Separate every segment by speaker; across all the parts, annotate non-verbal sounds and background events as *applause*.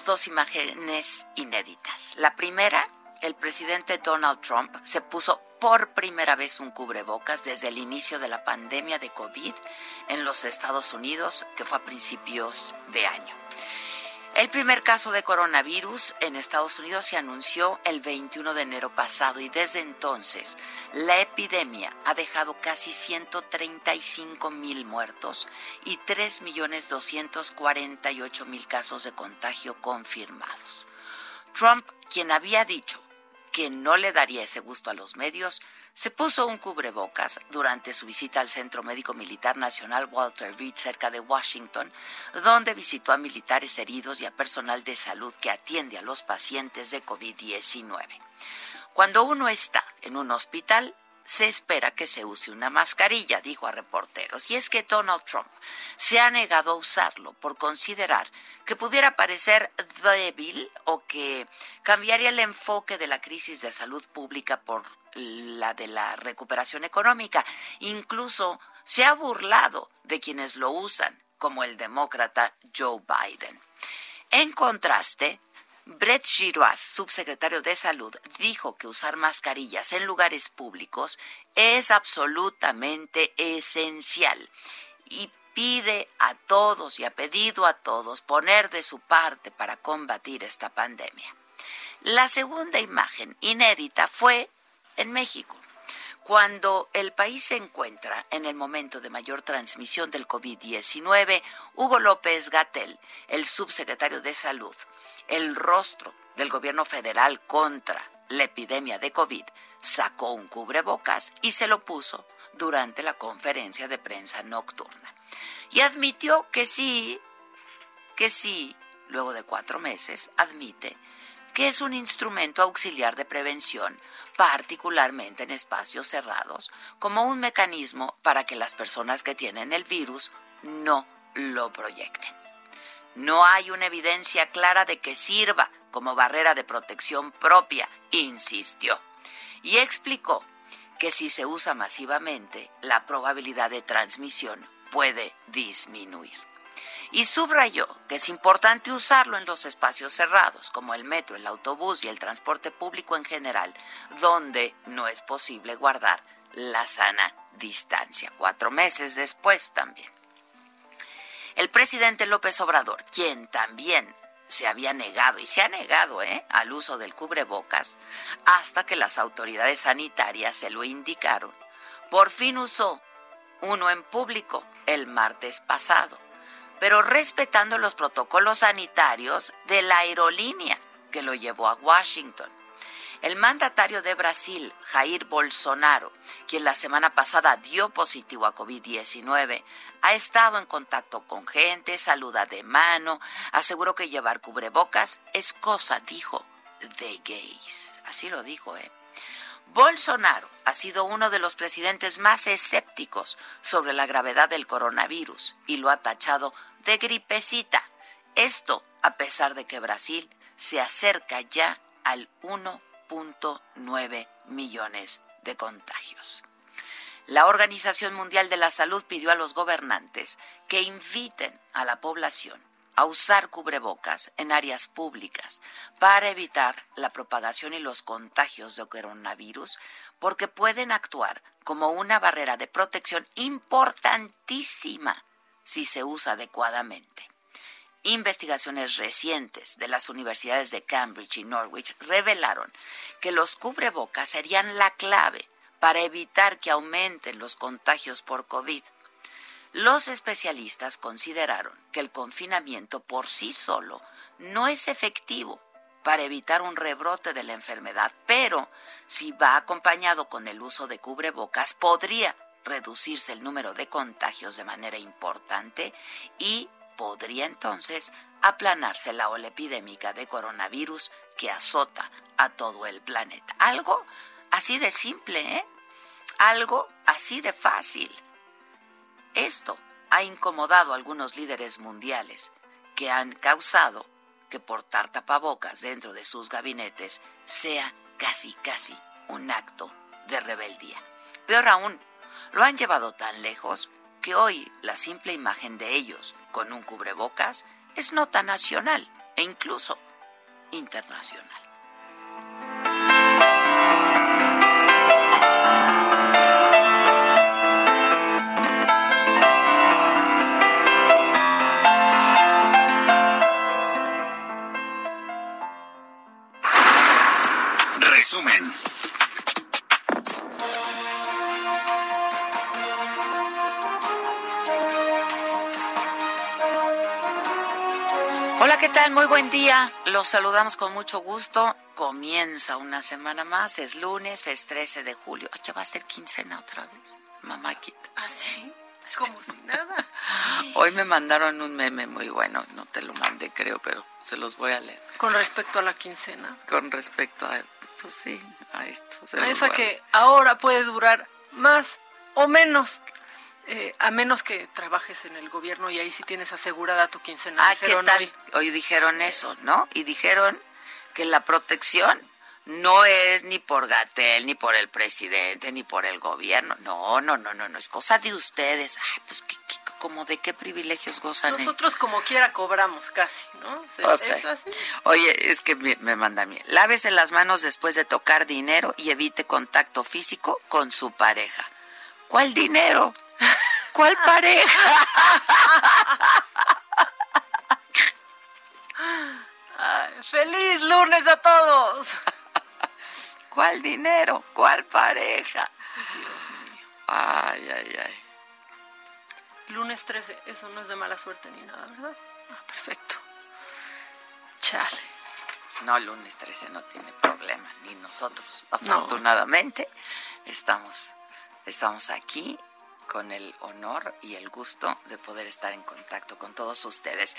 Speaker 1: Dos imágenes inéditas. La primera, el presidente Donald Trump se puso por primera vez un cubrebocas desde el inicio de la pandemia de COVID en los Estados Unidos, que fue a principios de año. El primer caso de coronavirus en Estados Unidos se anunció el 21 de enero pasado y desde entonces la epidemia ha dejado casi 135 mil muertos y 3.248.000 casos de contagio confirmados. Trump, quien había dicho que no le daría ese gusto a los medios, se puso un cubrebocas durante su visita al Centro Médico Militar Nacional Walter Reed cerca de Washington, donde visitó a militares heridos y a personal de salud que atiende a los pacientes de COVID-19. Cuando uno está en un hospital, se espera que se use una mascarilla, dijo a reporteros. Y es que Donald Trump se ha negado a usarlo por considerar que pudiera parecer débil o que cambiaría el enfoque de la crisis de salud pública por la de la recuperación económica. Incluso se ha burlado de quienes lo usan, como el demócrata Joe Biden. En contraste, Brett Giroir, subsecretario de Salud, dijo que usar mascarillas en lugares públicos es absolutamente esencial y pide a todos y ha pedido a todos poner de su parte para combatir esta pandemia. La segunda imagen inédita fue en México. Cuando el país se encuentra en el momento de mayor transmisión del COVID-19, Hugo López Gatel, el subsecretario de Salud, el rostro del gobierno federal contra la epidemia de COVID, sacó un cubrebocas y se lo puso durante la conferencia de prensa nocturna. Y admitió que sí, que sí, luego de cuatro meses, admite que es un instrumento auxiliar de prevención, particularmente en espacios cerrados, como un mecanismo para que las personas que tienen el virus no lo proyecten. No hay una evidencia clara de que sirva como barrera de protección propia, insistió. Y explicó que si se usa masivamente, la probabilidad de transmisión puede disminuir y subrayó que es importante usarlo en los espacios cerrados, como el metro, el autobús y el transporte público en general, donde no es posible guardar la sana distancia. Cuatro meses después también. El presidente López Obrador, quien también se había negado y se ha negado ¿eh? al uso del cubrebocas hasta que las autoridades sanitarias se lo indicaron, por fin usó uno en público el martes pasado pero respetando los protocolos sanitarios de la aerolínea que lo llevó a Washington. El mandatario de Brasil, Jair Bolsonaro, quien la semana pasada dio positivo a COVID-19, ha estado en contacto con gente, saluda de mano, aseguró que llevar cubrebocas es cosa, dijo, de gays. Así lo dijo, ¿eh? Bolsonaro ha sido uno de los presidentes más escépticos sobre la gravedad del coronavirus y lo ha tachado de gripecita. Esto a pesar de que Brasil se acerca ya al 1.9 millones de contagios. La Organización Mundial de la Salud pidió a los gobernantes que inviten a la población a usar cubrebocas en áreas públicas para evitar la propagación y los contagios de coronavirus, porque pueden actuar como una barrera de protección importantísima si se usa adecuadamente. Investigaciones recientes de las universidades de Cambridge y Norwich revelaron que los cubrebocas serían la clave para evitar que aumenten los contagios por COVID. Los especialistas consideraron que el confinamiento por sí solo no es efectivo para evitar un rebrote de la enfermedad, pero si va acompañado con el uso de cubrebocas podría reducirse el número de contagios de manera importante y podría entonces aplanarse la ola epidémica de coronavirus que azota a todo el planeta. Algo así de simple, ¿eh? Algo así de fácil. Esto ha incomodado a algunos líderes mundiales que han causado que portar tapabocas dentro de sus gabinetes sea casi, casi un acto de rebeldía. Peor aún, lo han llevado tan lejos que hoy la simple imagen de ellos con un cubrebocas es nota nacional e incluso internacional. Muy buen día. Los saludamos con mucho gusto. Comienza una semana más. Es lunes, es 13 de julio. ya va a ser quincena otra vez. Mamá quita.
Speaker 2: ¿Ah, *laughs* sí? Como si nada. *laughs*
Speaker 1: Hoy me mandaron un meme muy bueno. No te lo mandé, creo, pero se los voy a leer.
Speaker 2: ¿Con respecto a la quincena?
Speaker 1: Con respecto a, pues sí, a esto.
Speaker 2: a esa que ahora puede durar más o menos eh, a menos que trabajes en el gobierno y ahí sí tienes asegurada tu quincena.
Speaker 1: Ah, ¿qué tal? Hoy. dijeron eso, ¿no? Y dijeron que la protección no es ni por Gatel, ni por el presidente, ni por el gobierno. No, no, no, no, no, es cosa de ustedes. Ay, pues, ¿qué, como de qué privilegios gozan?
Speaker 2: Nosotros como quiera cobramos casi, ¿no?
Speaker 1: Oye, es que me, me manda a mí. Lávese las manos después de tocar dinero y evite contacto físico con su pareja. ¿Cuál dinero? ¿Cuál pareja?
Speaker 2: feliz lunes a todos.
Speaker 1: ¿Cuál dinero? ¿Cuál pareja? Dios mío. Ay, ay, ay.
Speaker 2: Lunes 13, eso no es de mala suerte ni nada, ¿verdad? Ah, perfecto. Chale.
Speaker 1: No, lunes 13 no tiene problema, ni nosotros. Afortunadamente, estamos, estamos aquí con el honor y el gusto de poder estar en contacto con todos ustedes.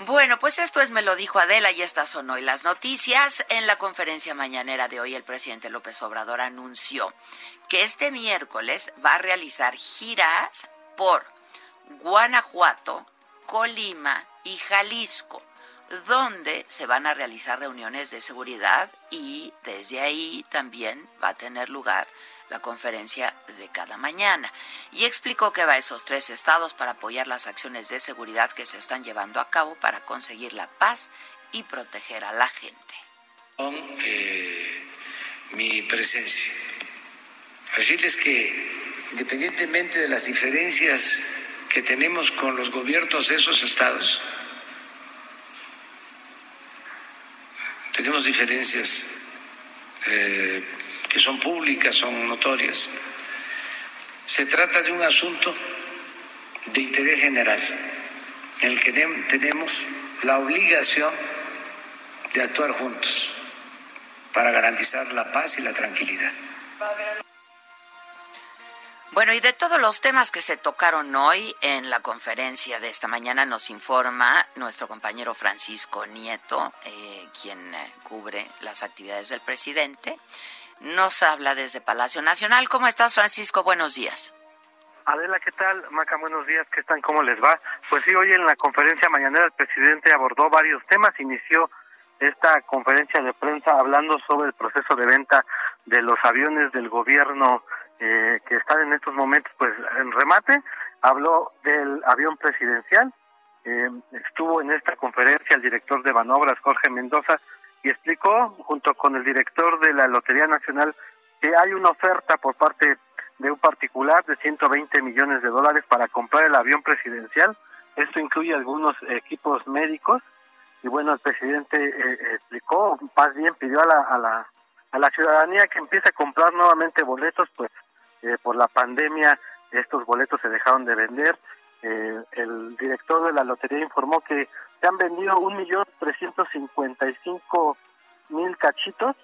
Speaker 1: Bueno, pues esto es Me lo dijo Adela y estas son hoy las noticias. En la conferencia mañanera de hoy el presidente López Obrador anunció que este miércoles va a realizar giras por Guanajuato, Colima y Jalisco, donde se van a realizar reuniones de seguridad y desde ahí también va a tener lugar la conferencia de cada mañana y explicó que va a esos tres estados para apoyar las acciones de seguridad que se están llevando a cabo para conseguir la paz y proteger a la gente.
Speaker 3: Con eh, mi presencia. Decirles que independientemente de las diferencias que tenemos con los gobiernos de esos estados, tenemos diferencias eh, que son públicas, son notorias. Se trata de un asunto de interés general, en el que tenemos la obligación de actuar juntos para garantizar la paz y la tranquilidad.
Speaker 1: Bueno, y de todos los temas que se tocaron hoy en la conferencia de esta mañana nos informa nuestro compañero Francisco Nieto, eh, quien eh, cubre las actividades del presidente. Nos habla desde Palacio Nacional. ¿Cómo estás, Francisco? Buenos días.
Speaker 4: Adela, ¿qué tal? Maca, buenos días. ¿Qué están? ¿Cómo les va? Pues sí, hoy en la conferencia mañanera el presidente abordó varios temas. Inició esta conferencia de prensa hablando sobre el proceso de venta de los aviones del gobierno eh, que están en estos momentos pues en remate. Habló del avión presidencial. Eh, estuvo en esta conferencia el director de Banobras, Jorge Mendoza, y explicó junto con el director de la Lotería Nacional que hay una oferta por parte de un particular de 120 millones de dólares para comprar el avión presidencial. Esto incluye algunos equipos médicos y bueno, el presidente eh, explicó, más bien pidió a la, a la a la ciudadanía que empiece a comprar nuevamente boletos, pues eh, por la pandemia estos boletos se dejaron de vender. Eh, el director de la lotería informó que se han vendido un millón trescientos cincuenta y cinco mil cachitos.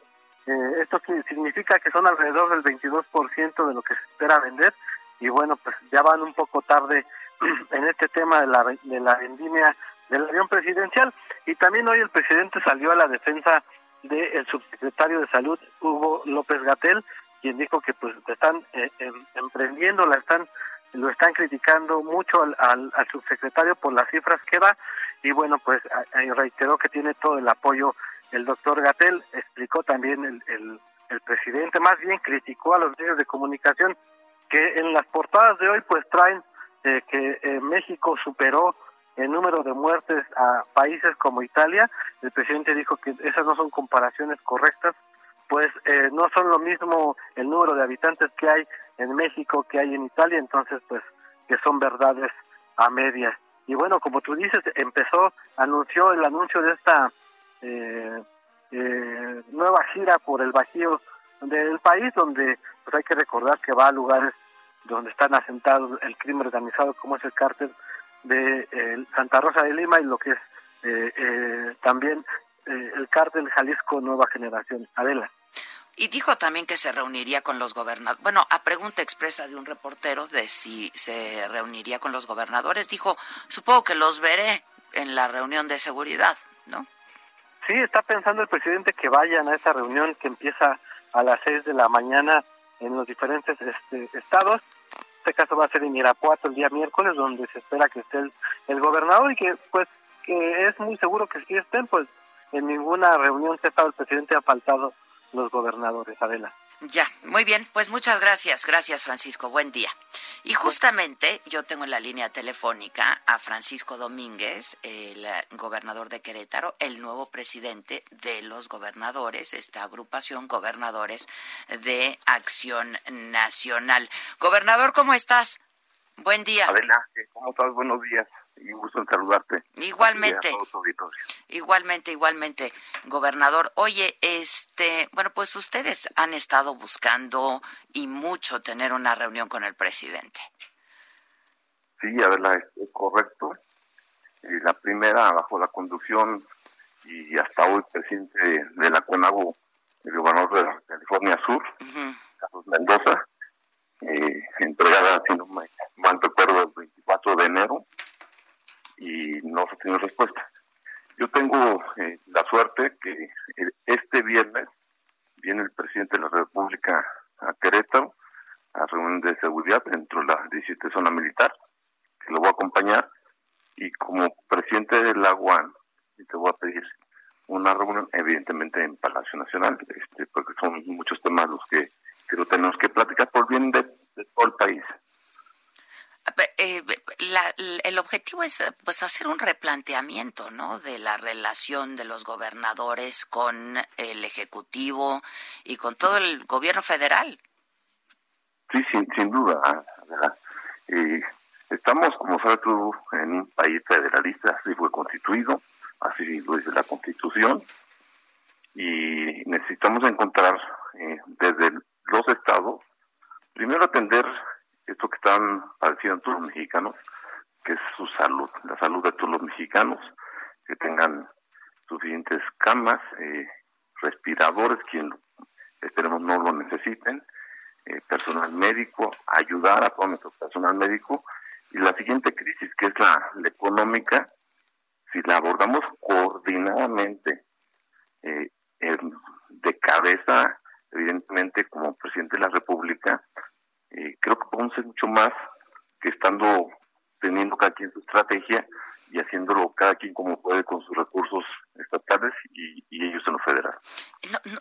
Speaker 4: Eh, esto significa que son alrededor del 22% de lo que se espera vender. Y bueno, pues ya van un poco tarde *clears throat* en este tema de la, de la vendimia del avión presidencial. Y también hoy el presidente salió a la defensa del subsecretario de Salud, Hugo López Gatel, quien dijo que pues están eh, em, emprendiendo, la están lo están criticando mucho al, al, subsecretario por las cifras que da y bueno pues reiteró que tiene todo el apoyo el doctor Gatel explicó también el, el, el presidente más bien criticó a los medios de comunicación que en las portadas de hoy pues traen eh, que eh, México superó el número de muertes a países como Italia. El presidente dijo que esas no son comparaciones correctas, pues eh, no son lo mismo el número de habitantes que hay en México que hay en Italia, entonces pues que son verdades a media. Y bueno, como tú dices, empezó, anunció el anuncio de esta eh, eh, nueva gira por el Bajío del país, donde pues hay que recordar que va a lugares donde están asentados el crimen organizado, como es el cártel de Santa Rosa de Lima y lo que es también el cártel Jalisco Nueva Generación. Adela.
Speaker 1: Y dijo también que se reuniría con los gobernadores. Bueno, a pregunta expresa de un reportero de si se reuniría con los gobernadores, dijo, supongo que los veré en la reunión de seguridad, ¿no?
Speaker 4: Sí, está pensando el presidente que vayan a esa reunión que empieza a las seis de la mañana en los diferentes este, estados. Este caso va a ser en Irapuato el día miércoles, donde se espera que esté el, el gobernador y que, pues, que es muy seguro que si estén, pues, en ninguna reunión que ha estado el presidente ha faltado los gobernadores, Adela.
Speaker 1: Ya, muy bien, pues muchas gracias, gracias Francisco, buen día. Y justamente yo tengo en la línea telefónica a Francisco Domínguez, el gobernador de Querétaro, el nuevo presidente de los gobernadores, esta agrupación Gobernadores de Acción Nacional. Gobernador, ¿cómo estás? Buen día.
Speaker 5: Adela, ¿cómo estás? Buenos días y gusto en saludarte.
Speaker 1: Igualmente. Igualmente, igualmente, gobernador. Oye, este, bueno, pues ustedes han estado buscando y mucho tener una reunión con el presidente.
Speaker 5: Sí, a ver, es correcto. Eh, la primera bajo la conducción y hasta hoy presidente de la CONAGO, el gobernador de California Sur, Carlos Mendoza, eh, entregada, si no me mal recuerdo, el 24 de enero, y no se tiene respuesta. Yo tengo eh, la suerte que eh, este viernes viene el presidente de la República a Querétaro a reunión de seguridad dentro de la 17 zona militar, que lo voy a acompañar, y como presidente de la UAN, te voy a pedir una reunión, evidentemente en Palacio Nacional, este, porque son muchos temas los que creo tenemos que platicar por bien de todo el país.
Speaker 1: El objetivo es pues hacer un replanteamiento no de la relación de los gobernadores con el ejecutivo y con todo el gobierno federal.
Speaker 5: Sí sin, sin duda eh, estamos como sabes tú en un país federalista así fue constituido así lo dice la constitución y necesitamos encontrar eh, desde los estados primero atender esto que están padeciendo todos los mexicanos, que es su salud, la salud de todos los mexicanos, que tengan suficientes camas, eh, cuidadores, quien esperemos no lo necesiten, eh, personal médico, ayudar a todo nuestro personal médico. Y la siguiente crisis, que es la, económica, si la abordamos coordinadamente, eh, de cabeza, evidentemente como presidente de la República, creo que podemos ser mucho más que estando teniendo cada quien su estrategia y haciéndolo cada quien como puede con sus recursos estatales y, ellos en lo federal.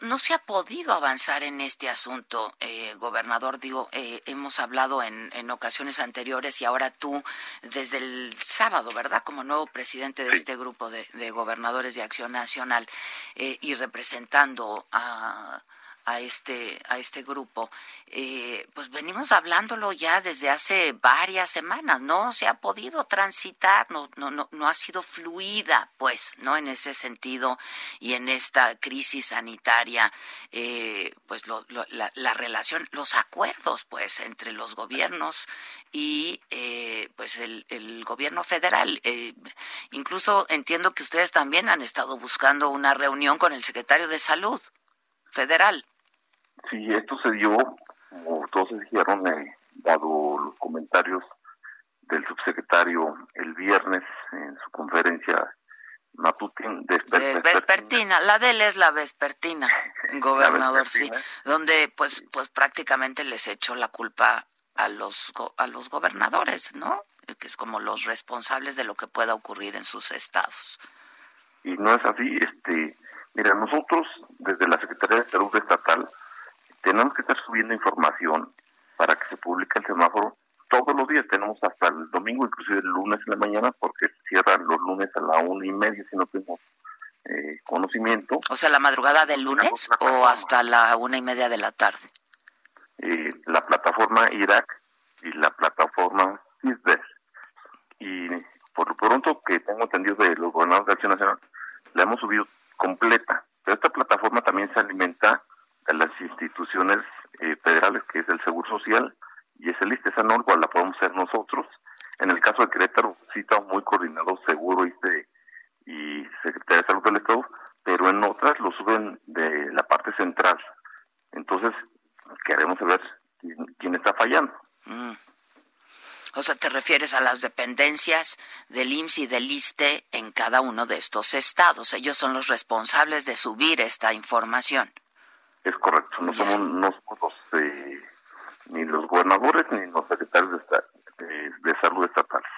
Speaker 1: No, se ha podido avanzar en este asunto, eh, gobernador. Digo, eh, hemos hablado en, en, ocasiones anteriores y ahora tú, desde el sábado, ¿verdad? Como nuevo presidente de este grupo de, gobernadores de Acción Nacional eh, y representando a a este a este grupo eh, pues venimos hablándolo ya desde hace varias semanas no se ha podido transitar no no no no ha sido fluida pues no en ese sentido y en esta crisis sanitaria eh, pues la, relación los acuerdos pues entre los gobiernos y eh, pues el, el, gobierno federal incluso entiendo que ustedes también han estado buscando una reunión con el secretario de salud federal
Speaker 5: Sí, esto se dio, como todos dijeron, eh, dado los comentarios del subsecretario el viernes en su conferencia matutina,
Speaker 1: vespertina. La de él es la vespertina, *laughs* gobernador, sí, donde pues pues prácticamente les echó la culpa a los a los gobernadores, ¿no? Que es como los responsables de lo que pueda ocurrir en sus estados.
Speaker 5: Y no es así, este, mira, nosotros desde la Secretaría de Salud Estatal tenemos que estar subiendo información para que se publique el semáforo todos los días. Tenemos hasta el domingo, inclusive el lunes en la mañana, porque cierran los lunes a la una y media si no tenemos eh, conocimiento.
Speaker 1: O sea, la madrugada del lunes o hasta la una y media de la tarde.
Speaker 5: Eh, la plataforma Irak y la plataforma CISDES. Y por lo pronto que tengo entendido de los gobernadores de Acción Nacional, la hemos subido completa. Pero esta plataforma también se alimenta a las instituciones eh, federales, que es el Seguro Social y es el ISTE, esa no la podemos hacer nosotros. En el caso de Querétaro, sí está muy coordinado Seguro, ISTE y Secretaría de Salud del Estado, pero en otras lo suben de la parte central. Entonces, queremos saber quién, está fallando. Mm.
Speaker 1: O sea, te refieres a las dependencias del IMSS y del ISTE en cada uno de estos estados. Ellos son los responsables de subir esta información.
Speaker 5: Es correcto, no somos, no somos eh, ni los gobernadores ni los secretarios de, de, salud estatales.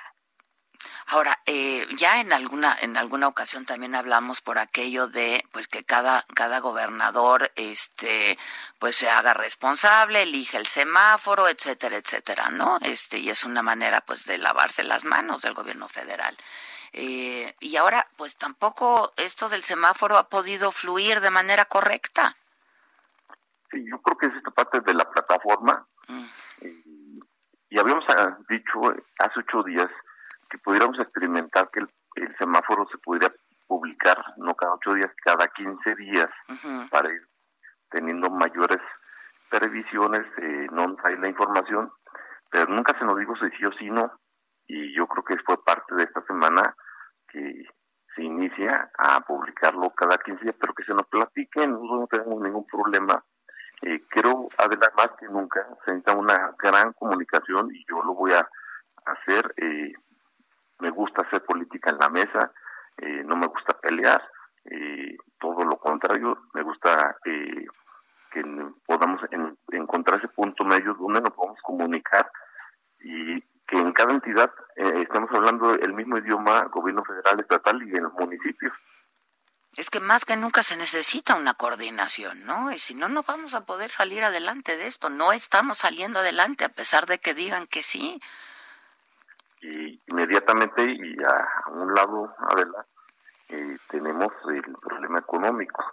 Speaker 1: Ahora, eh, ya en alguna en alguna ocasión también hablamos por aquello de pues que cada cada gobernador este pues se haga responsable, elige el semáforo, etcétera, etcétera, ¿no? Este y es una manera pues de lavarse las manos del gobierno federal. Eh, y ahora pues tampoco esto del semáforo ha podido fluir de manera correcta.
Speaker 5: Sí, yo creo que es esta parte de la plataforma. Mm. Y, habíamos ah, dicho hace ocho días que pudiéramos experimentar que el, semáforo se pudiera publicar no cada ocho días, cada quince días, para ir teniendo mayores previsiones, eh, no trae la información, pero nunca se nos dijo si sí o si no, y yo creo que fue parte de esta semana que se inicia a publicarlo cada 15 días, pero que se nos platiquen, nosotros no tenemos ningún problema eh, creo, además, más que nunca, se necesita una gran comunicación y yo lo voy a hacer. Eh, me gusta hacer política en la mesa, eh, no me gusta pelear, eh, todo lo contrario, me gusta que podamos encontrar ese punto medio donde nos podemos comunicar y que en cada entidad estemos hablando el mismo idioma, gobierno federal, estatal y en los municipios.
Speaker 1: Que más que nunca se necesita una coordinación, ¿no? Y si no, no vamos a poder salir adelante de esto. No estamos saliendo adelante a pesar de que digan que sí.
Speaker 5: Y inmediatamente, y a un lado, Adela, eh, tenemos el problema económico.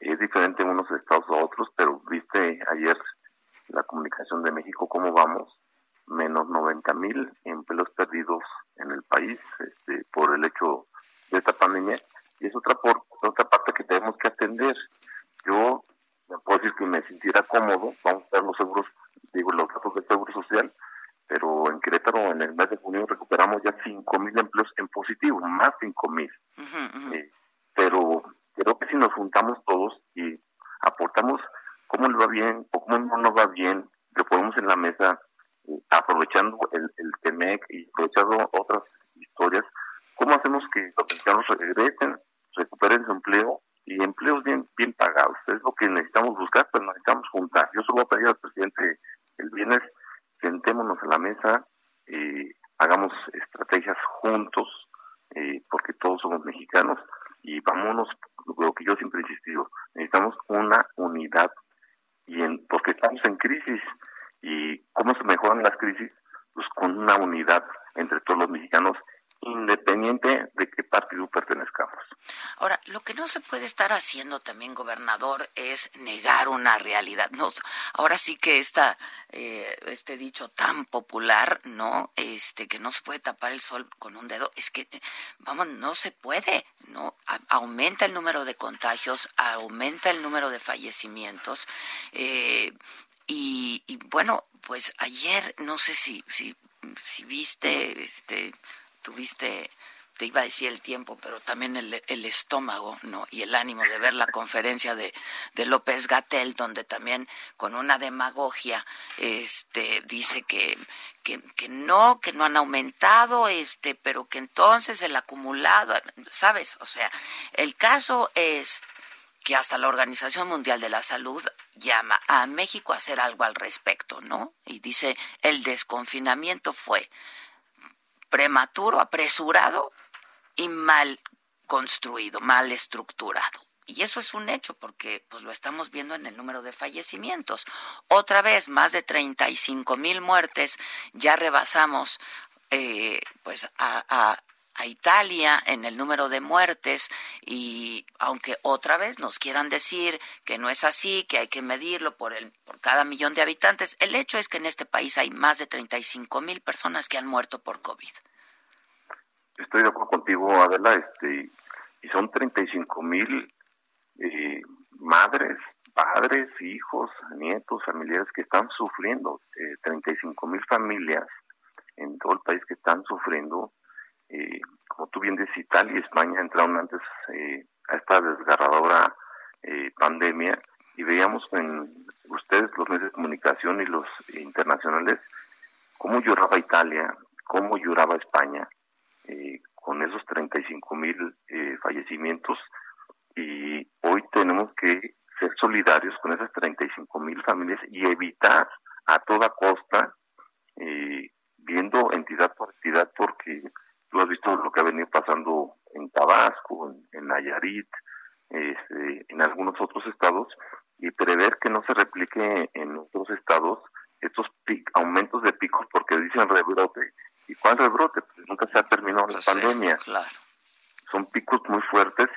Speaker 5: Es diferente en unos estados a otros, pero viste ayer la comunicación de México, cómo vamos, menos 90 mil empleos perdidos en el país este, por el hecho de esta pandemia y es otra, por, otra parte que tenemos que atender. Yo me puedo decir que me sintiera cómodo, vamos a ver los seguros, digo, los datos del Seguro Social, pero en Querétaro en el mes de junio recuperamos ya 5 mil empleos en positivo, más 5 mil. Eh, pero creo que si nos juntamos todos y no, no va bien, lo ponemos en la mesa, eh, aprovechando el, el TEMEC y aprovechando otras historias, ¿cómo hacemos que los mexicanos regresen, recuperen su empleo y empleos bien bien pagados? Es lo que necesitamos buscar, pero necesitamos juntar. Yo solo voy a pedir al presidente el viernes, sentémonos a la mesa, eh, hagamos estrategias juntos, eh, porque todos somos mexicanos, y vámonos, lo que yo siempre he insistido, necesitamos una unidad, y en, porque estamos en crisis, y cómo se mejoran las crisis, pues con una unidad entre todos los mexicanos independiente de qué partido pertenezcamos.
Speaker 1: Ahora, lo que no se puede estar haciendo también, gobernador, es negar una realidad. No, esta, eh, este dicho tan popular, ¿no? Este, que no se puede tapar el sol con un dedo, es que, vamos, no se puede, ¿no? aumenta el número de contagios, aumenta el número de fallecimientos, eh, y, y, bueno, pues ayer, no sé si, si, si viste, este, tuviste, te iba a decir el tiempo, pero también el, el estómago, ¿no? Y el ánimo de ver la conferencia de, de López Gatel, donde también con una demagogia, este, dice que, que, que, no, que no han aumentado, este, pero que entonces el acumulado, ¿sabes? O sea, el caso es que hasta la Organización Mundial de la Salud llama a México a hacer algo al respecto, ¿no? Y dice, el desconfinamiento fue prematuro, apresurado y mal construido, mal estructurado. Y eso es un hecho porque pues lo estamos viendo en el número de fallecimientos. Otra vez, más de 35 mil muertes, ya rebasamos eh, pues a, a, Italia en el número de muertes y aunque otra vez nos quieran decir que no es así, que hay que medirlo por, el, por cada millón de habitantes, el hecho es que en este país hay más de 35 mil personas que han muerto por COVID.
Speaker 5: Estoy de acuerdo contigo, Adela, este, y son 35 mil eh, madres, padres, hijos, nietos, familiares que están sufriendo, eh, 35 mil familias en todo el país que están sufriendo eh, como tú bien dices, Italia y España entraron antes eh, a esta desgarradora eh, pandemia y veíamos en ustedes, los medios de comunicación y los internacionales, cómo lloraba Italia, cómo lloraba España 35 mil fallecimientos y hoy tenemos que ser solidarios con esas 35 mil familias y evitar a toda costa, viendo entidad por entidad, porque Tú has visto lo que ha venido pasando en Tabasco, en, Nayarit, este, en algunos otros estados, y prever que no se replique en otros estados estos aumentos de picos porque dicen rebrote. ¿Y cuál rebrote? Pues nunca se ha terminado la pues pandemia. Son picos muy fuertes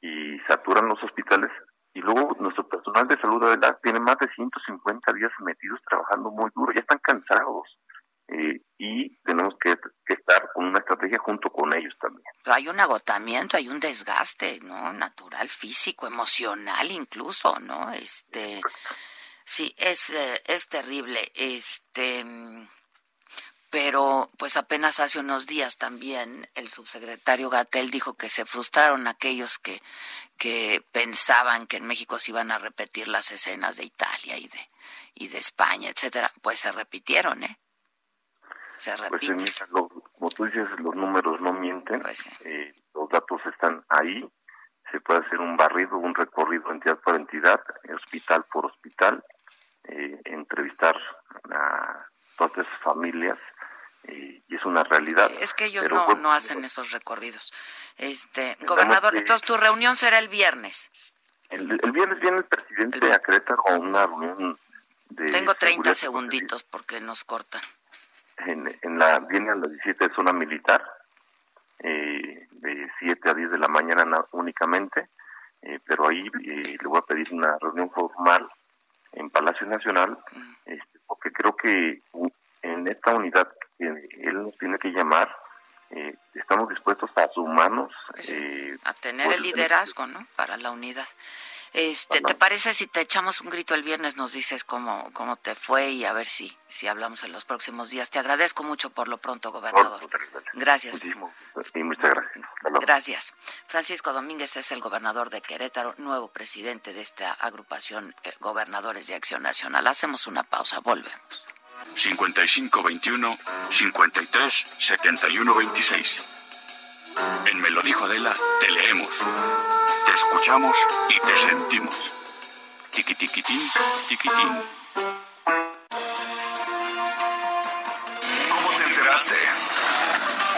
Speaker 5: y saturan los hospitales. Y luego nuestro personal de salud tiene más de 150 días metidos trabajando muy duro, ya están cansados. Eh, y tenemos que, estar con una estrategia junto con ellos también.
Speaker 1: hay un hay un desgaste, ¿no? Natural, físico, emocional incluso, ¿no? Este, sí, es, eh, es terrible, este, pero pues apenas hace unos días también el subsecretario Gatel dijo que se frustraron aquellos que, que pensaban que en México se iban a repetir las escenas de Italia y de, y de España, etcétera, pues se repitieron, ¿eh?
Speaker 5: Pues como tú dices, los números no mienten, pues eh, los datos están ahí, se puede hacer un barrido, un recorrido entidad por entidad, hospital por hospital, eh, entrevistar a todas esas familias eh, y es una realidad.
Speaker 1: es que ellos no, no hacen esos recorridos. Este, gobernador, entonces tu reunión será el viernes.
Speaker 5: El, viernes viene el presidente a Querétaro a una reunión de...
Speaker 1: Tengo 30 segunditos porque nos cortan
Speaker 5: en, la viene a las 17 zona militar, eh, de 7 a 10 de la eh, pero ahí eh, le voy a pedir una reunión formal en Palacio Nacional, este, porque creo que en esta unidad que él nos tiene que llamar, estamos dispuestos a sumarnos.
Speaker 1: Pues a tener el liderazgo, ¿no? Para la unidad. Este, ¿Te parece si te echamos un grito el viernes, nos dices cómo, cómo te fue y a ver si, si hablamos en los próximos días? Te agradezco mucho por lo pronto, gobernador. Gracias.
Speaker 5: muchas gracias.
Speaker 1: Gracias. Francisco Domínguez es el gobernador de Querétaro, nuevo presidente de esta agrupación eh, Gobernadores de Acción Nacional. Hacemos una pausa, volvemos.
Speaker 6: 5521 53 71 26. En Me lo dijo Adela, te leemos, te escuchamos y te sentimos. Tiquitiquitín, tiquitín. ¿Cómo te enteraste?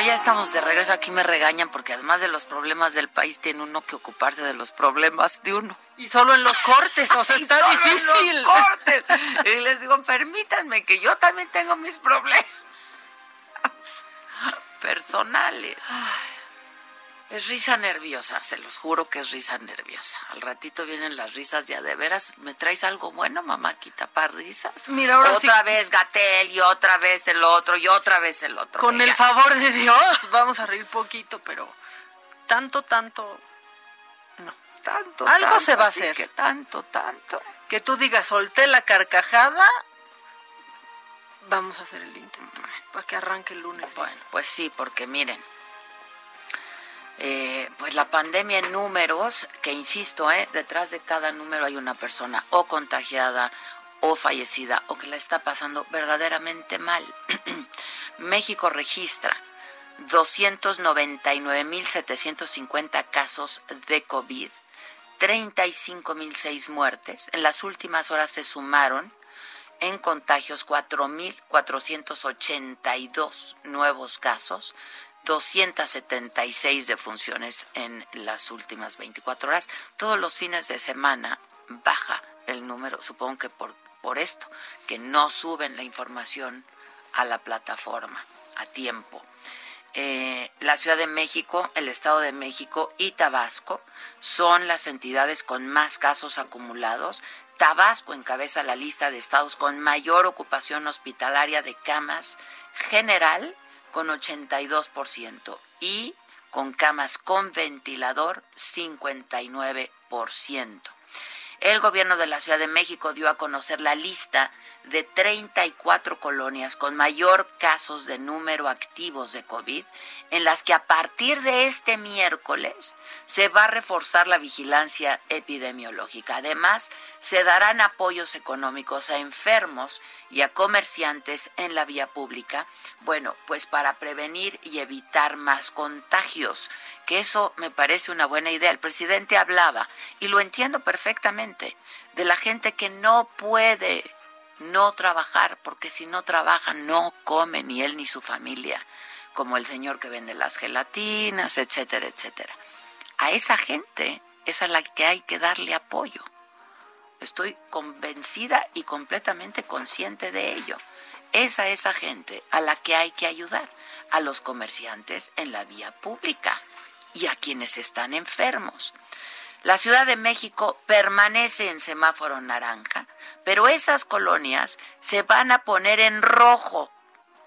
Speaker 1: Ya estamos de regreso. Aquí me regañan porque además de los problemas del país, tiene uno que ocuparse de los problemas de uno.
Speaker 2: Y solo en los cortes, o sea, *laughs*
Speaker 1: Y
Speaker 2: está
Speaker 1: solo en
Speaker 2: difícil.
Speaker 1: los cortes. Y les digo, permítanme que yo también tengo mis problemas *laughs* personales. Es risa nerviosa, se los juro que es risa nerviosa. Al ratito vienen las risas de a de veras. ¿Me traes algo bueno, mamáquita, para risas?
Speaker 2: Mira, ahora sí-
Speaker 1: otra vez Gatel y otra vez el otro y otra vez el otro.
Speaker 2: Con el
Speaker 1: Ya.
Speaker 2: favor de Dios, vamos a reír poquito, pero tanto, tanto,
Speaker 1: tanto,
Speaker 2: Algo
Speaker 1: tanto,
Speaker 2: se va a hacer.
Speaker 1: que tanto, tanto.
Speaker 2: que tú digas, solté la carcajada, vamos a hacer el intento, para que arranque el lunes.
Speaker 1: Bueno, pues sí, porque miren, eh, pues la pandemia en números, que insisto, eh, detrás de cada número hay una persona o contagiada o fallecida o que la está pasando verdaderamente mal. *clears throat* México registra 299.750 casos de COVID, 35.006 muertes. En las últimas horas se sumaron en contagios 4.482 nuevos casos, 276 defunciones en las últimas 24 horas. Todos los fines de semana baja el número, supongo que por, por esto, que no suben la información a la plataforma a tiempo. Eh, la Ciudad de México, el Estado de México y Tabasco son las entidades con más casos acumulados. Tabasco encabeza la lista de estados con mayor ocupación hospitalaria de camas general con 82% y con camas con ventilador 59%. El gobierno de la Ciudad de México dio a conocer la lista de 34 colonias con mayor casos de número activos de COVID, en las que a partir de este miércoles se va a reforzar la vigilancia epidemiológica. Además, se darán apoyos económicos a enfermos y a comerciantes en la vía pública, bueno, pues para prevenir y evitar más contagios, que eso me parece una buena idea. El presidente hablaba, y lo entiendo perfectamente, de la gente que no puede no trabajar, porque si no trabaja no come ni él ni su familia, como el señor que vende las gelatinas, etcétera, etcétera. A esa gente es a la que hay que darle apoyo. Estoy convencida y completamente consciente de ello. Es a esa gente a la que hay que ayudar, a los comerciantes en la vía pública y a quienes están enfermos. La Ciudad de México permanece en semáforo naranja, pero esas colonias se van a poner en rojo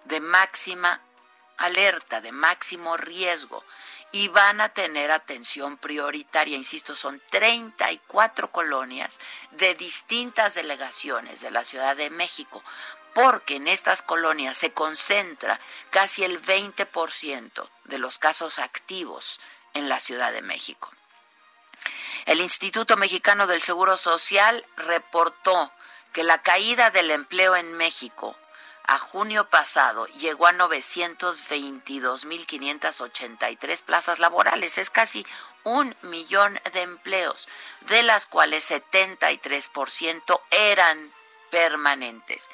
Speaker 1: de máxima alerta, de máximo riesgo y van a tener atención prioritaria. Insisto, son 34 colonias de distintas delegaciones de la Ciudad de México, porque en estas colonias se concentra casi el 20% de los casos activos en la Ciudad de México. El Instituto Mexicano del Seguro Social reportó que la caída del empleo en México a junio pasado llegó a 922.583 plazas laborales. Es casi un millón de empleos, de las cuales 73% eran permanentes.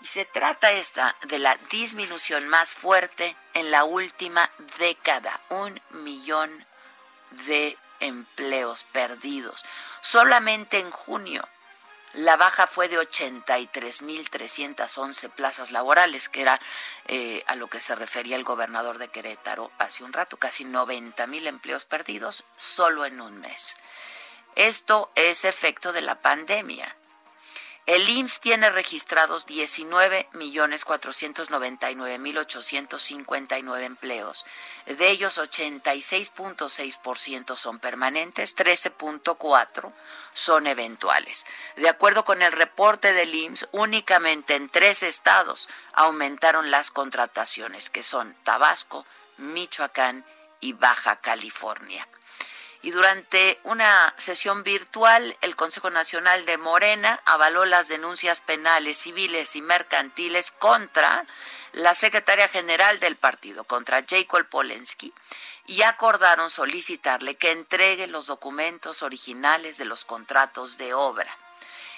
Speaker 1: Y se trata esta de la disminución más fuerte en la última década, un millón de empleos perdidos. Solamente en junio la baja fue de 83.311 plazas laborales, que era eh, a lo que se refería el gobernador de Querétaro hace un rato, casi 90.000 empleos perdidos solo en un mes. Esto es efecto de la pandemia. El IMSS tiene registrados 19.499.859 empleos. De ellos, 86.6% son permanentes, 13.4% son eventuales. De acuerdo con el reporte del IMSS, únicamente en tres estados aumentaron las contrataciones, que son Tabasco, Michoacán y Baja California. Y durante una sesión virtual, el Consejo Nacional de Morena avaló las denuncias penales, civiles y mercantiles contra la secretaria general del partido, contra Jacob Polensky, y acordaron solicitarle que entregue los documentos originales de los contratos de obra.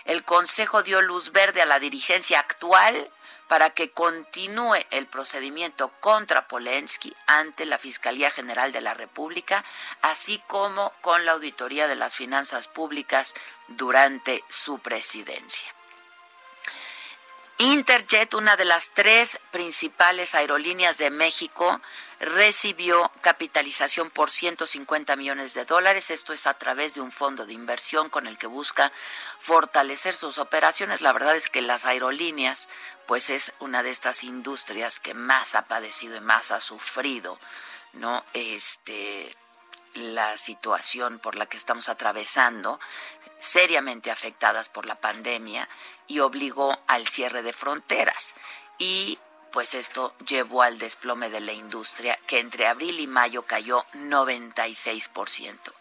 Speaker 1: El Consejo dio luz verde a la dirigencia actual para que continúe el procedimiento contra Polensky ante la Fiscalía General de la República, así como con la Auditoría de las Finanzas Públicas durante su presidencia. Interjet, una de las tres principales aerolíneas de México, recibió capitalización por 150 millones de dólares. Esto es a través de un fondo de inversión con el que busca fortalecer sus operaciones. La verdad es que las aerolíneas, pues es una de estas industrias que más ha padecido y más ha sufrido, ¿no? Este la situación por la que estamos atravesando, seriamente afectadas por la pandemia y obligó al cierre de fronteras. Y pues esto llevó al desplome de la industria, que entre abril y mayo cayó 96%.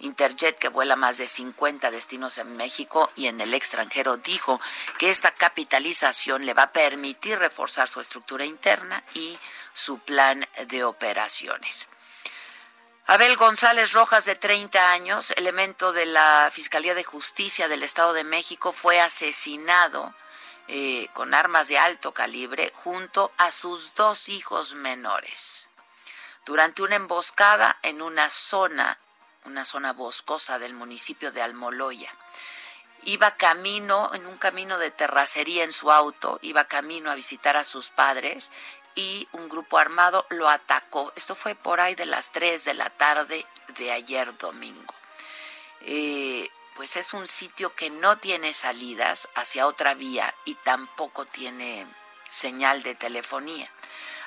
Speaker 1: Interjet, que vuela más de 50 destinos en México y en el extranjero, dijo que esta capitalización le va a permitir reforzar su estructura interna y su plan de operaciones. Abel González Rojas, de 30 años, elemento de la Fiscalía de Justicia del Estado de México, fue asesinado eh, con armas de alto calibre junto a sus dos hijos menores. Durante una emboscada en una zona, una zona boscosa del municipio de Almoloya. Iba camino, en un camino de terracería en su auto, iba camino a visitar a sus padres y un grupo armado lo atacó. Esto fue por ahí de las 3 de la tarde de ayer domingo. Eh, pues es un sitio que no tiene salidas hacia otra vía y tampoco tiene señal de telefonía.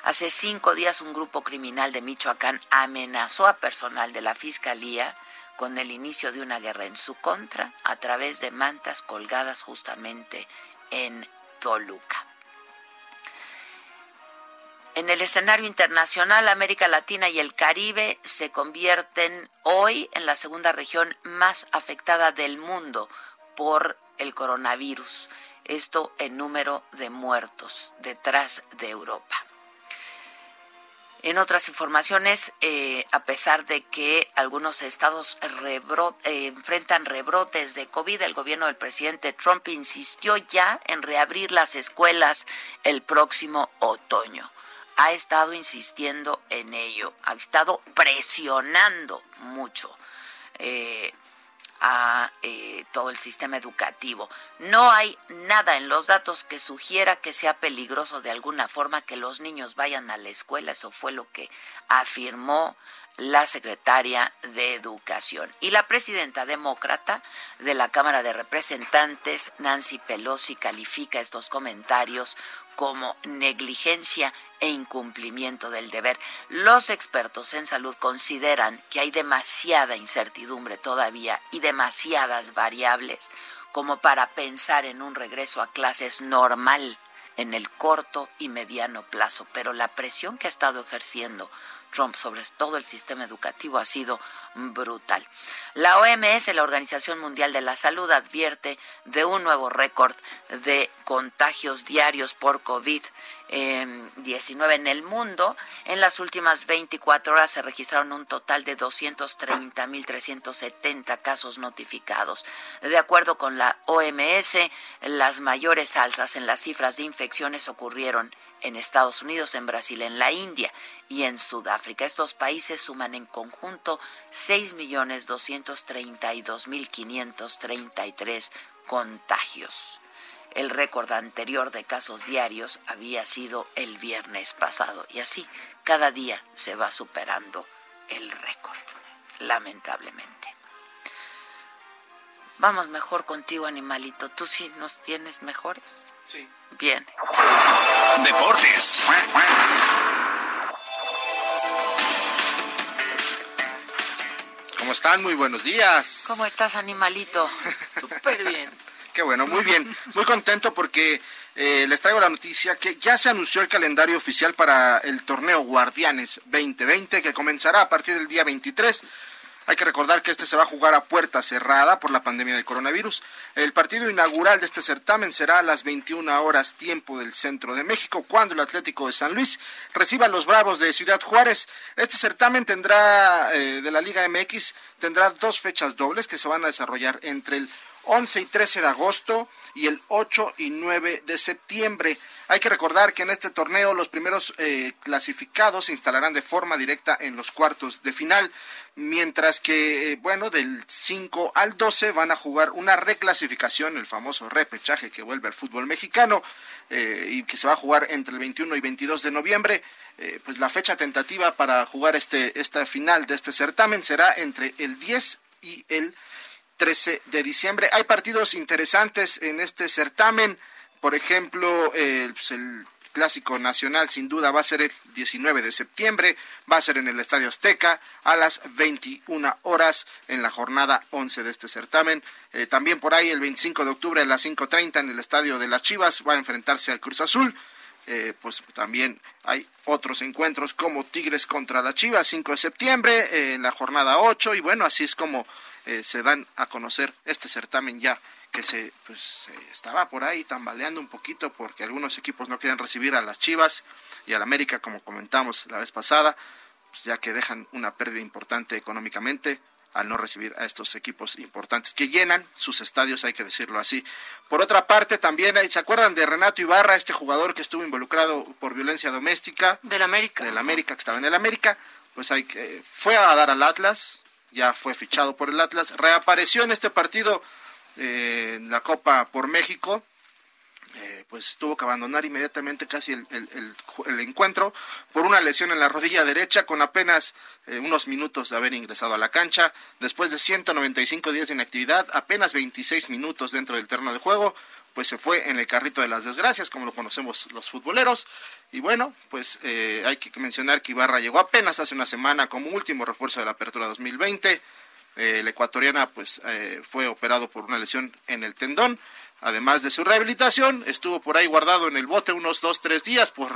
Speaker 1: Hace cinco días un grupo criminal de Michoacán amenazó a personal de la Fiscalía con el inicio de una guerra en su contra a través de mantas colgadas justamente en Toluca. En el escenario internacional, América Latina y el Caribe se convierten hoy en la segunda región más afectada del mundo por el coronavirus. Esto en número de muertos detrás de Europa. En otras informaciones, eh, a pesar de que algunos estados eh, enfrentan rebrotes de COVID, el gobierno del presidente Trump insistió ya en reabrir las escuelas el próximo otoño ha estado insistiendo en ello, ha estado presionando mucho eh, a eh, todo el sistema educativo. No hay nada en los datos que sugiera que sea peligroso de alguna forma que los niños vayan a la escuela. Eso fue lo que afirmó la secretaria de Educación. Y la presidenta demócrata de la Cámara de Representantes, Nancy Pelosi, califica estos comentarios como negligencia e incumplimiento del deber. Los expertos en salud consideran que hay demasiada incertidumbre todavía y demasiadas variables como para pensar en un regreso a clases normal en el corto y mediano plazo. Pero la presión que ha estado ejerciendo Trump sobre todo el sistema educativo ha sido brutal. La OMS, la Organización Mundial de la Salud, advierte de un nuevo récord de contagios diarios por COVID-19 en el mundo. En las últimas 24 horas se registraron un total de 230.370 casos notificados. De acuerdo con la OMS, las mayores alzas en las cifras de infecciones ocurrieron en Estados Unidos, en Brasil, en la India y en Sudáfrica. Estos países suman en conjunto 6.232.533 contagios. El récord anterior de casos diarios había sido el viernes pasado y así cada día se va superando el récord, lamentablemente. Vamos mejor contigo, animalito. ¿Tú sí nos tienes mejores?
Speaker 7: Sí.
Speaker 1: Bien.
Speaker 6: Deportes.
Speaker 7: ¿Cómo están? Muy buenos días.
Speaker 1: ¿Cómo estás, animalito? *laughs*
Speaker 2: Súper bien.
Speaker 7: Qué bueno, muy bien. Muy contento porque eh, les traigo la noticia que ya se anunció el calendario oficial para el torneo Guardianes 2020 que comenzará a partir del día 23 hay que recordar que este se va a jugar a puerta cerrada por la pandemia del coronavirus. El partido inaugural de este certamen será a las 21 horas tiempo del centro de México, cuando el Atlético de San Luis reciba a los Bravos de Ciudad Juárez. Este certamen tendrá, eh, de la Liga MX, tendrá dos fechas dobles que se van a desarrollar entre el 11 y 13 de agosto y el 8 y 9 de septiembre. Hay que recordar que en este torneo los primeros eh, clasificados se instalarán de forma directa en los cuartos de final, mientras que, eh, bueno, del 5 al 12 van a jugar una reclasificación, el famoso repechaje que vuelve al fútbol mexicano eh, y que se va a jugar entre el 21 y 22 de noviembre. pues la fecha tentativa para jugar este, esta final de este certamen será entre el 10 y el 13 de diciembre. Hay partidos interesantes en este certamen. Por ejemplo, pues, el clásico nacional sin duda va a ser el 19 de septiembre, va a ser en el Estadio Azteca a las 21 horas en la jornada 11 de este certamen. Eh, también por ahí el 25 de octubre a las 5.30 en el Estadio de las Chivas va a enfrentarse al Cruz Azul. Eh, pues también hay otros encuentros como Tigres contra las Chivas, 5 de septiembre eh, en la jornada 8 y bueno, así es como se dan a conocer este certamen ya que se, pues, estaba por ahí tambaleando un poquito porque algunos equipos no querían recibir a las Chivas y al América, como comentamos la vez pasada, pues, ya que dejan una pérdida importante económicamente al no recibir a estos equipos importantes que llenan sus estadios, hay que decirlo así. Por otra parte, también ¿se acuerdan de Renato Ibarra, este jugador que estuvo involucrado por violencia doméstica?
Speaker 2: Del América.
Speaker 7: Del América, que estaba en el América, pues hay que, fue a dar al Atlas, ya fue fichado por el Atlas, reapareció en este partido en la Copa por México, eh, pues tuvo que abandonar inmediatamente casi el, encuentro por una lesión en la rodilla derecha con apenas eh, unos minutos de haber ingresado a la cancha. Después de 195 días de inactividad, apenas 26 minutos dentro del terreno de juego, pues se fue en el carrito de las desgracias, como lo conocemos los futboleros. Y bueno, pues eh, hay que mencionar que Ibarra llegó apenas hace una semana como último refuerzo de la apertura 2020 eh, el ecuatoriana pues eh, fue operado por una lesión en el tendón. Además de su rehabilitación, estuvo por ahí guardado en el bote unos dos, tres días por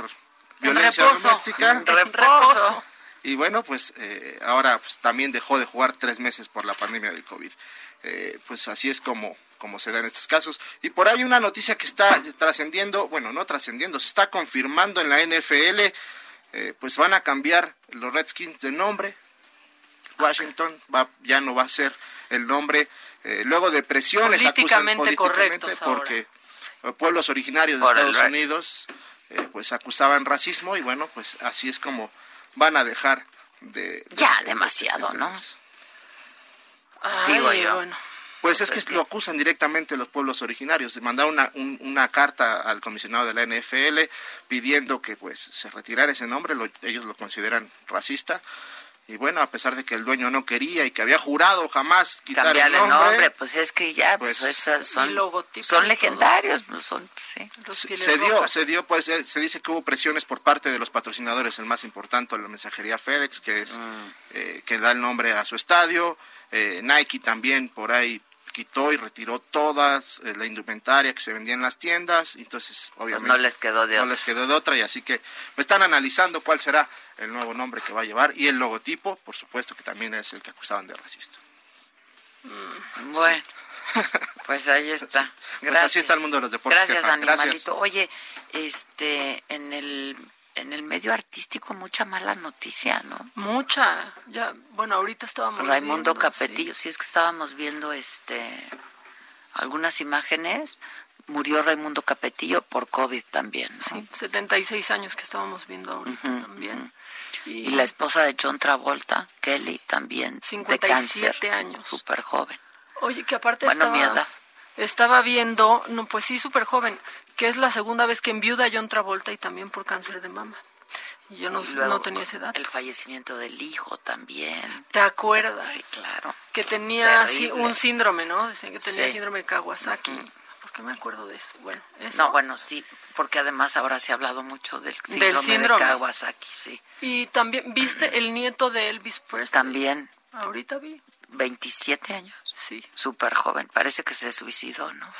Speaker 7: violencia doméstica.
Speaker 1: Reposo.
Speaker 7: Y bueno, pues eh, ahora pues, también dejó de jugar tres meses por la pandemia del COVID. pues así es como, como se da en estos casos. Y por ahí una noticia que está trascendiendo, bueno, no trascendiendo, se está confirmando en la NFL, pues van a cambiar los Redskins de nombre, Washington va, ya no va a ser el nombre. Eh, luego de presiones
Speaker 2: políticamente, correcto
Speaker 7: porque pueblos originarios de Estados Unidos eh, pues acusaban racismo y bueno, pues así es como van a dejar de...
Speaker 1: ya demasiado, ¿no? Digo yo. Bueno.
Speaker 7: Pues es que lo acusan directamente los pueblos originarios. Mandaron una, una carta al comisionado de la NFL pidiendo que pues se retirara ese nombre. ellos lo consideran racista. Y bueno, a pesar de que el dueño no quería y que había jurado jamás quitar el nombre,
Speaker 1: pues es que ya pues, pues son, son legendarios, pues son, sí.
Speaker 7: Se, dio, se dio, pues, se dice que hubo presiones por parte de los patrocinadores, el más importante, la mensajería FedEx, que es mm. eh, que da el nombre a su estadio, eh, Nike también por ahí quitó y retiró todas eh, la indumentaria que se vendía en las tiendas, entonces obviamente
Speaker 1: pues no les quedó de
Speaker 7: no
Speaker 1: otra.
Speaker 7: les quedó de otra y así que están analizando cuál será el nuevo nombre que va a llevar y el logotipo, por supuesto que también es el que acusaban de racista.
Speaker 1: Bueno, pues ahí está.
Speaker 7: Pues así está el mundo de los deportes.
Speaker 1: Gracias, animalito. Oye, este, en el, en el medio artístico mucha mala noticia, ¿no?
Speaker 2: Mucha. Ya, bueno, ahorita estábamos
Speaker 1: Raimundo
Speaker 2: viendo,
Speaker 1: Capetillo, si es que estábamos viendo este algunas imágenes, murió Raimundo Capetillo por COVID también, ¿no?
Speaker 2: Sí, sí, 76 años que estábamos viendo ahorita también.
Speaker 1: Y la esposa de John Travolta, Kelly, también de
Speaker 2: 57
Speaker 1: cáncer,
Speaker 2: años.
Speaker 1: súper joven.
Speaker 2: Oye, que aparte
Speaker 1: Bueno,
Speaker 2: estaba,
Speaker 1: mi edad.
Speaker 2: estaba viendo, no, pues sí, súper joven, que es la segunda vez que enviuda John Travolta y también por cáncer de mama. Y yo no,
Speaker 1: Y luego,
Speaker 2: no tenía esa edad.
Speaker 1: El fallecimiento del hijo también.
Speaker 2: ¿Te acuerdas?
Speaker 1: Sí, claro.
Speaker 2: Que tenía sí, un síndrome, ¿no? Decían que tenía
Speaker 1: Sí.
Speaker 2: síndrome de Kawasaki. ¿Por qué me acuerdo de eso? Bueno, eso.
Speaker 1: No, bueno, sí, porque además ahora se ha hablado mucho del síndrome,
Speaker 2: síndrome.
Speaker 1: de Kawasaki, sí.
Speaker 2: Y también, ¿viste el nieto de Elvis Presley?
Speaker 1: También,
Speaker 2: Ahorita vi.
Speaker 1: 27 años,
Speaker 2: Sí.
Speaker 1: súper joven, parece que se suicidó, ¿no?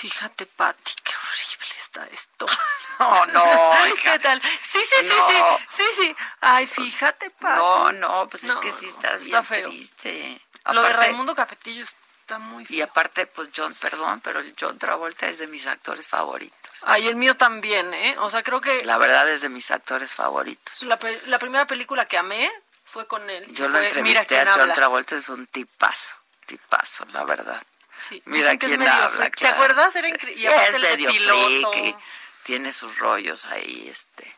Speaker 2: Fíjate, Patti, qué horrible está esto. *laughs*
Speaker 1: No, no, *laughs* hija.
Speaker 2: ¿Qué tal? Sí, sí, sí,
Speaker 1: No.
Speaker 2: sí, sí, sí. Ay, fíjate, Patti.
Speaker 1: No, no, pues es que sí está
Speaker 2: está
Speaker 1: bien
Speaker 2: feo.
Speaker 1: triste.
Speaker 2: Lo de Raimundo Capetillo está muy
Speaker 1: Y
Speaker 2: feo.
Speaker 1: aparte, pues John, perdón, pero el John Travolta es de mis actores favoritos.
Speaker 2: Ay, el mío también, ¿eh? O sea, creo que
Speaker 1: La verdad es de mis actores favoritos.
Speaker 2: la, pe- la primera película que amé fue con él.
Speaker 1: Yo lo
Speaker 2: Fue
Speaker 1: entrevisté a John
Speaker 2: habla.
Speaker 1: Travolta, es un tipazo, tipazo, la verdad.
Speaker 2: Sí,
Speaker 1: Mira quién
Speaker 2: medio
Speaker 1: habla,
Speaker 2: freak. ¿Te
Speaker 1: claro.
Speaker 2: acuerdas? Era increíble.
Speaker 1: sí, es medio
Speaker 2: piloto.
Speaker 1: tiene sus rollos ahí, este.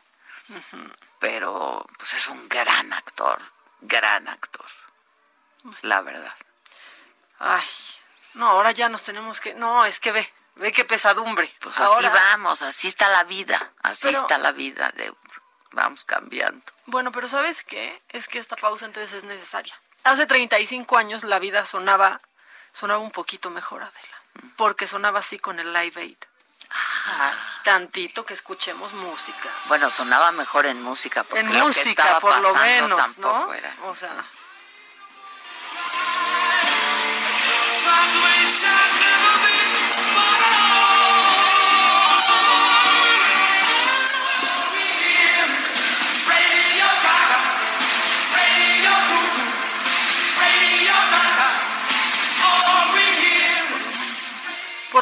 Speaker 1: Pero, pues es un gran actor, gran actor, la verdad.
Speaker 2: Ay, no, ahora ya nos tenemos que... No, es que ve, ve qué pesadumbre.
Speaker 1: Pues así vamos, así está la vida, así
Speaker 2: Pero-
Speaker 1: está la vida, de, vamos cambiando.
Speaker 2: Bueno, pero ¿sabes qué? Es que esta pausa entonces es necesaria. Hace 35 años la vida sonaba, sonaba un poquito mejor, Adela. Porque sonaba así con el Live Aid. Ay, tantito que escuchemos música.
Speaker 1: Bueno, sonaba mejor en música, porque
Speaker 2: en
Speaker 1: lo que
Speaker 2: música,
Speaker 1: estaba
Speaker 2: por lo
Speaker 1: pasando
Speaker 2: menos,
Speaker 1: tampoco
Speaker 2: ¿no?
Speaker 1: era.
Speaker 2: O sea,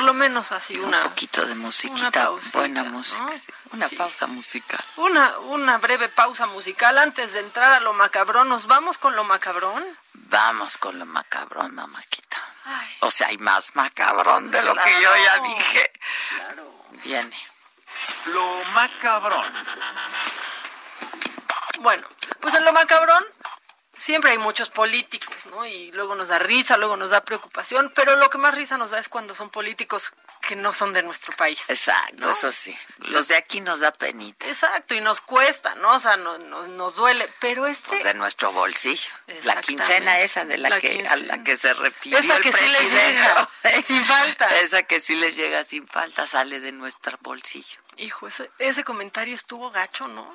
Speaker 2: por lo menos así una...
Speaker 1: Un poquito de musiquita,
Speaker 2: pausita,
Speaker 1: buena música, una
Speaker 2: Sí.
Speaker 1: pausa musical.
Speaker 2: Una, una breve pausa musical antes de entrar a lo macabrón. ¿Nos vamos con lo macabrón?
Speaker 1: Vamos con lo macabrón, mamáquita.
Speaker 2: Ay.
Speaker 1: O sea, hay más macabrón de lo que
Speaker 2: Claro.
Speaker 1: yo ya dije. Viene.
Speaker 6: Lo macabrón.
Speaker 2: Bueno, pues en lo macabrón siempre hay muchos políticos, ¿no? Y luego nos da risa, luego nos da preocupación, pero lo que más risa nos da es cuando son políticos que no son de nuestro país.
Speaker 1: Exacto,
Speaker 2: ¿no?
Speaker 1: eso sí. Los de aquí nos da penita.
Speaker 2: Exacto, y nos cuesta, ¿no? O sea, no- no- nos duele, pero este...
Speaker 1: Pues de nuestro bolsillo. La quincena esa de la,
Speaker 2: La
Speaker 1: que a la que se refirió
Speaker 2: Esa
Speaker 1: el
Speaker 2: que sí les llega, *laughs* sin falta.
Speaker 1: Esa que sí les llega sin falta sale de nuestro bolsillo.
Speaker 2: Hijo, ese, ese comentario estuvo gacho, ¿no?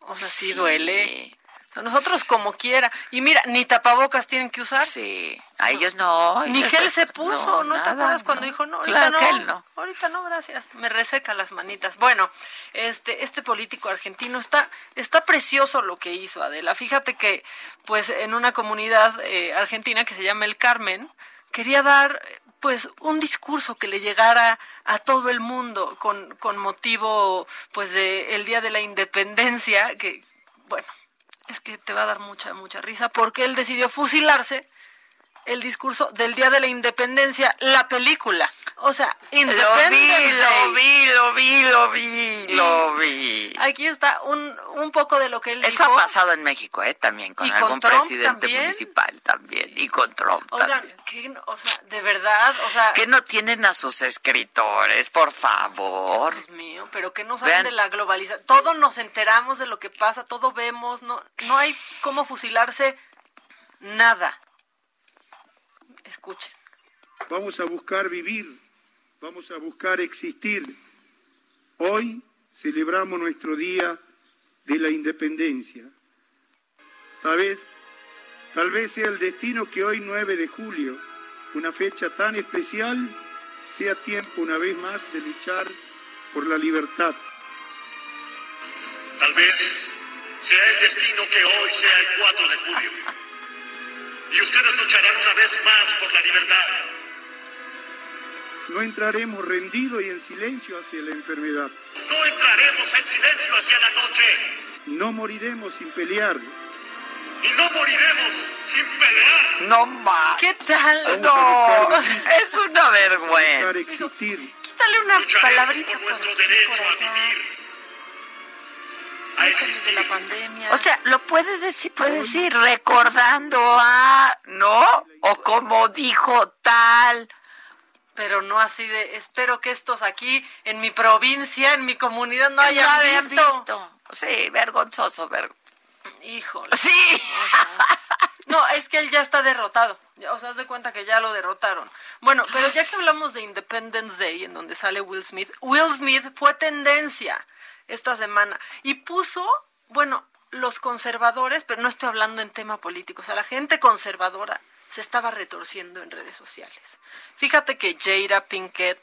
Speaker 2: O sea, sí,
Speaker 1: Sí.
Speaker 2: duele. Nosotros como quiera. Y mira, ni tapabocas tienen que usar.
Speaker 1: Sí, a ellos no.
Speaker 2: Ni
Speaker 1: ellos-
Speaker 2: gel se puso, ¿no, te
Speaker 1: nada,
Speaker 2: acuerdas cuando
Speaker 1: no.
Speaker 2: dijo no? Ahorita
Speaker 1: Claro,
Speaker 2: no,
Speaker 1: gel no.
Speaker 2: ahorita no, gracias. Me reseca las manitas. Bueno, este, este político argentino está, está precioso lo que hizo Adela. Fíjate que, pues, en una comunidad eh, argentina que se llama El Carmen, quería dar pues un discurso que le llegara a todo el mundo con, con motivo pues de el día de la independencia que bueno es que te va a dar mucha mucha risa porque él decidió fusilarse el discurso del Día de la Independencia, la película. O sea, Independence
Speaker 1: lo vi, lo vi, lo vi, lo vi.
Speaker 2: Aquí está un, un poco de lo que él
Speaker 1: Eso
Speaker 2: dijo.
Speaker 1: ha pasado en México, ¿eh? También, con
Speaker 2: ¿Y con
Speaker 1: algún presidente
Speaker 2: también?
Speaker 1: municipal también. Y con Trump
Speaker 2: Oigan,
Speaker 1: también.
Speaker 2: que, o sea, de verdad, o sea,
Speaker 1: Que no tienen a sus escritores, por favor.
Speaker 2: Dios mío, pero que no saben
Speaker 1: Vean.
Speaker 2: de la globalización. Todos nos enteramos de lo que pasa, todo vemos, no, no hay cómo fusilarse nada. Escuchen.
Speaker 8: Vamos a buscar vivir, vamos a buscar existir. Hoy celebramos nuestro día de la independencia. Tal vez, tal vez sea el destino que hoy 9 de julio una fecha tan especial sea tiempo una vez más de luchar por la libertad.
Speaker 9: Tal vez sea el destino que hoy sea el 4 de julio. Y ustedes lucharán una vez más por la libertad.
Speaker 8: No entraremos rendidos y en silencio hacia la enfermedad.
Speaker 9: No entraremos en silencio hacia la noche.
Speaker 8: No moriremos sin pelear.
Speaker 9: Y no moriremos sin pelear.
Speaker 1: No más.
Speaker 2: ¿Qué tal?
Speaker 1: No, es una vergüenza.
Speaker 2: Quítale una
Speaker 9: Lucharemos
Speaker 2: palabrita
Speaker 9: por
Speaker 2: por
Speaker 9: nuestro derecho
Speaker 2: por
Speaker 9: a
Speaker 2: allá.
Speaker 9: vivir.
Speaker 2: De la pandemia.
Speaker 1: O sea, lo puedes decir, puedes decir recordando a, ¿no? O como dijo tal.
Speaker 2: pero no así de, espero que estos aquí en mi provincia, en mi comunidad no hayan,
Speaker 1: No
Speaker 2: visto.
Speaker 1: visto. Sí, vergonzoso, vergonzoso.
Speaker 2: Híjole.
Speaker 1: Sí.
Speaker 2: No, es que él ya está derrotado. Ya, O sea, haz de cuenta que ya lo derrotaron. Bueno, pero ya que hablamos de Independence Day, en donde sale Will Smith, Will Smith fue tendencia esta semana y puso, bueno, los conservadores, pero no estoy hablando en tema político, o sea, la gente conservadora se estaba retorciendo en redes sociales. Fíjate que Jada Pinkett,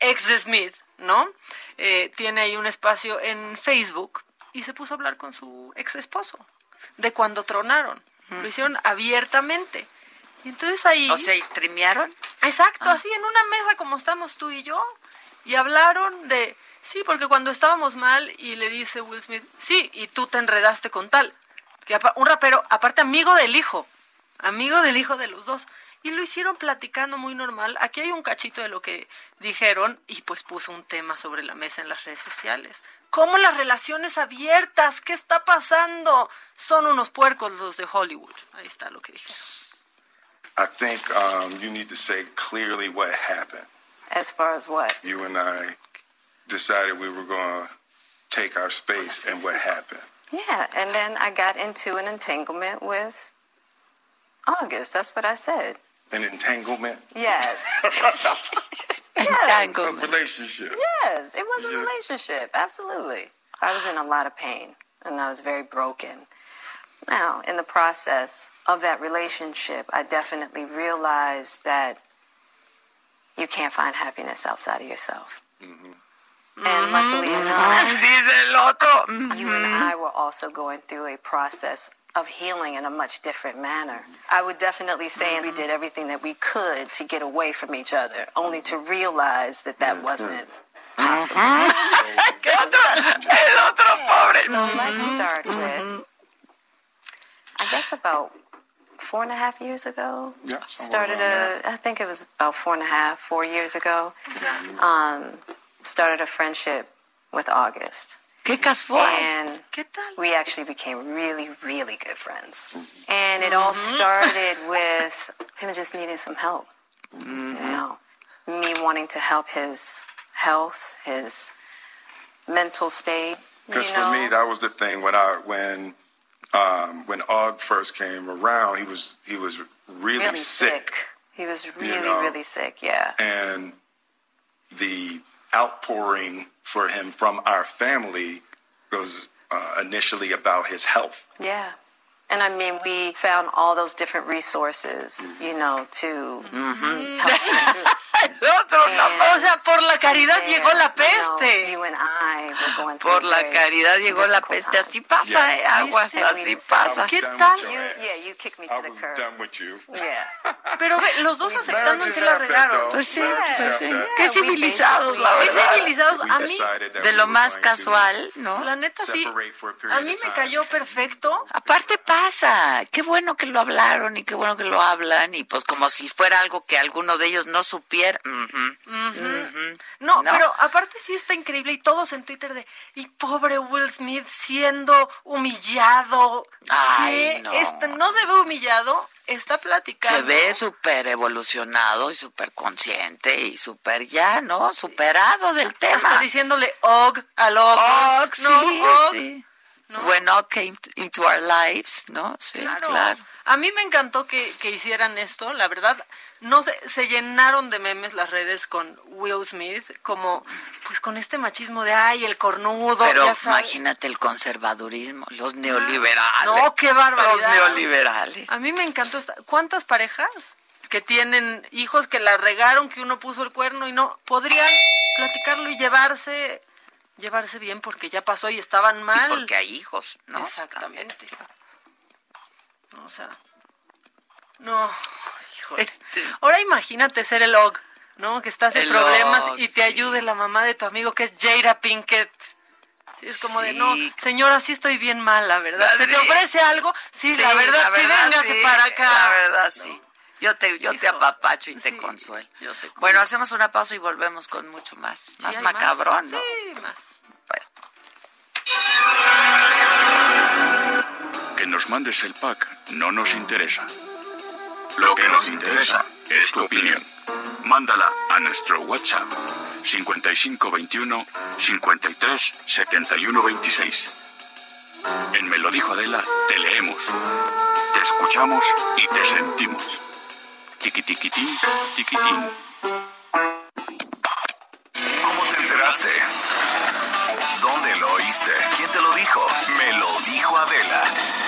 Speaker 2: ex de Smith, ¿no? Eh, tiene ahí un espacio en Facebook y se puso a hablar con su ex esposo de cuando tronaron. Lo hicieron abiertamente. Y entonces ahí...
Speaker 1: O sea, ¿streamearon?
Speaker 2: Exacto, así en una mesa como estamos tú y yo. Y hablaron de, sí, porque cuando estábamos mal y le dice Will Smith, sí, y tú te enredaste con tal. Que un rapero, aparte amigo del hijo, amigo del hijo de los dos. Y lo hicieron platicando muy normal. Aquí hay un cachito de lo que dijeron y pues puso un tema sobre la mesa en las redes sociales. ¿Cómo las relaciones abiertas? ¿Qué está pasando? Son unos puercos los de Hollywood. Ahí está lo que dijeron.
Speaker 10: I think um, you need to say clearly what happened.
Speaker 11: As far as what?
Speaker 10: You and I decided we were going to take our space, and what happened?
Speaker 11: Yeah, and then I got into an entanglement with August. That's what I said.
Speaker 10: An entanglement?
Speaker 11: Yes. *laughs*
Speaker 10: A
Speaker 1: Entanglement.
Speaker 10: relationship.
Speaker 11: Yes, it was a relationship. Absolutely. I was in a lot of pain and I was very broken. Now, in the process of that relationship, I definitely realized that you can't find happiness outside of yourself. And mm-hmm. luckily mm-hmm. enough, *laughs*
Speaker 1: Dice el otro. mm,
Speaker 11: you and mm-hmm. I were also going through a process of healing in a much different manner. I would definitely say we did everything that we could to get away from each other, only to realize that that wasn't possible. *laughs*
Speaker 1: ¿Qué otro? El otro *laughs* pobre.
Speaker 11: So let's start with, I guess about four and a half years ago.
Speaker 10: Yeah,
Speaker 11: Started a, I think it was about four and a half, four years ago. Um, started a friendship with August.
Speaker 1: Qué casual.
Speaker 11: And
Speaker 2: ¿Qué tal?
Speaker 11: we actually became really, really good friends. Mm-hmm. And it all mm-hmm. started with him just needing some help. You mm-hmm. know, me wanting to help his health, his mental state.
Speaker 10: Because for me, that was the thing when I when um, when Og first came around, he was he was really,
Speaker 11: really
Speaker 10: sick.
Speaker 11: sick. He was really,
Speaker 10: know.
Speaker 11: really sick. Yeah.
Speaker 10: and the outpouring for him from our family was uh, initially about his health.
Speaker 11: Yeah. And I mean, we found all those different resources, you know, to help him. *laughs*
Speaker 1: El otro no.
Speaker 2: O sea, por la caridad llegó la peste.
Speaker 11: You and I were going through
Speaker 1: Por la caridad llegó la peste.
Speaker 11: time.
Speaker 1: Así pasa, eh, aguas, así pasa.
Speaker 2: ¿Qué tal?
Speaker 10: with your
Speaker 11: You,
Speaker 10: ass.
Speaker 11: yeah, you kicked me
Speaker 10: I
Speaker 11: to the
Speaker 10: was
Speaker 11: curb.
Speaker 10: done with you.
Speaker 11: Yeah. *laughs*
Speaker 2: Pero ve, los dos aceptando que la regaron.
Speaker 1: Pues sí, pues sí. Qué civilizados, la
Speaker 11: basically-
Speaker 2: Qué
Speaker 1: verdad.
Speaker 2: civilizados. A mí,
Speaker 1: De lo más casual, ¿no?
Speaker 2: la neta sí,
Speaker 10: a
Speaker 2: mí me cayó perfecto.
Speaker 1: Aparte pasa, qué bueno que lo hablaron y qué bueno que lo hablan y pues como si fuera algo que alguno de ellos no supiera.
Speaker 2: No,
Speaker 1: No.
Speaker 2: pero aparte sí está increíble y todos en Twitter de, y pobre Will Smith siendo humillado.
Speaker 1: Ay, no.
Speaker 2: Este, no se ve humillado, está platicando.
Speaker 1: Se ve súper evolucionado y súper consciente y súper ya, ¿no? Superado del
Speaker 2: Está
Speaker 1: tema.
Speaker 2: diciéndole Og al Og.
Speaker 1: Og,
Speaker 2: no,
Speaker 1: sí,
Speaker 2: Og.
Speaker 1: sí. When Og came into our lives, ¿no? Sí,
Speaker 2: Claro.
Speaker 1: claro.
Speaker 2: A mí me encantó que, que hicieran esto, la verdad. No sé, se llenaron de memes las redes con Will Smith, como pues con este machismo de ay, el cornudo,
Speaker 1: Pero
Speaker 2: ya
Speaker 1: imagínate el conservadurismo, los neoliberales.
Speaker 2: No, qué barbaridad.
Speaker 1: Los neoliberales.
Speaker 2: A mí me encantó esta. ¿Cuántas parejas que tienen hijos que la regaron, que uno puso el cuerno y no podrían platicarlo y llevarse llevarse bien porque ya pasó y estaban mal.
Speaker 1: porque hay hijos, ¿no?
Speaker 2: Exactamente. O sea, no, híjole.
Speaker 1: Este
Speaker 2: Ahora imagínate ser el OG, ¿no? Que estás en
Speaker 1: El
Speaker 2: problemas
Speaker 1: Og,
Speaker 2: y te
Speaker 1: sí.
Speaker 2: ayude la mamá de tu amigo que es Jada Pinkett. Sí, es como de, no, señora, sí estoy bien mala, ¿verdad? ¿Se te ofrece algo? Sí, la verdad, sí, véngase
Speaker 1: sí,
Speaker 2: para acá.
Speaker 1: La verdad, sí. Yo te, yo te apapacho y te consuelo.
Speaker 2: yo te
Speaker 1: bueno, hacemos una pausa y volvemos con mucho más. Más macabrón, ¿no?
Speaker 2: Sí, más.
Speaker 1: Bueno.
Speaker 12: Que nos mandes el pack no nos interesa. Lo que nos interesa es tu opinión. Mándala a nuestro WhatsApp 5521 53 71 26. En Me lo dijo Adela te leemos, te escuchamos y te sentimos. Tiquitiquitín, tiquitín.
Speaker 6: ¿Cómo te enteraste? ¿Dónde lo oíste? ¿Quién te lo dijo? Me lo dijo Adela.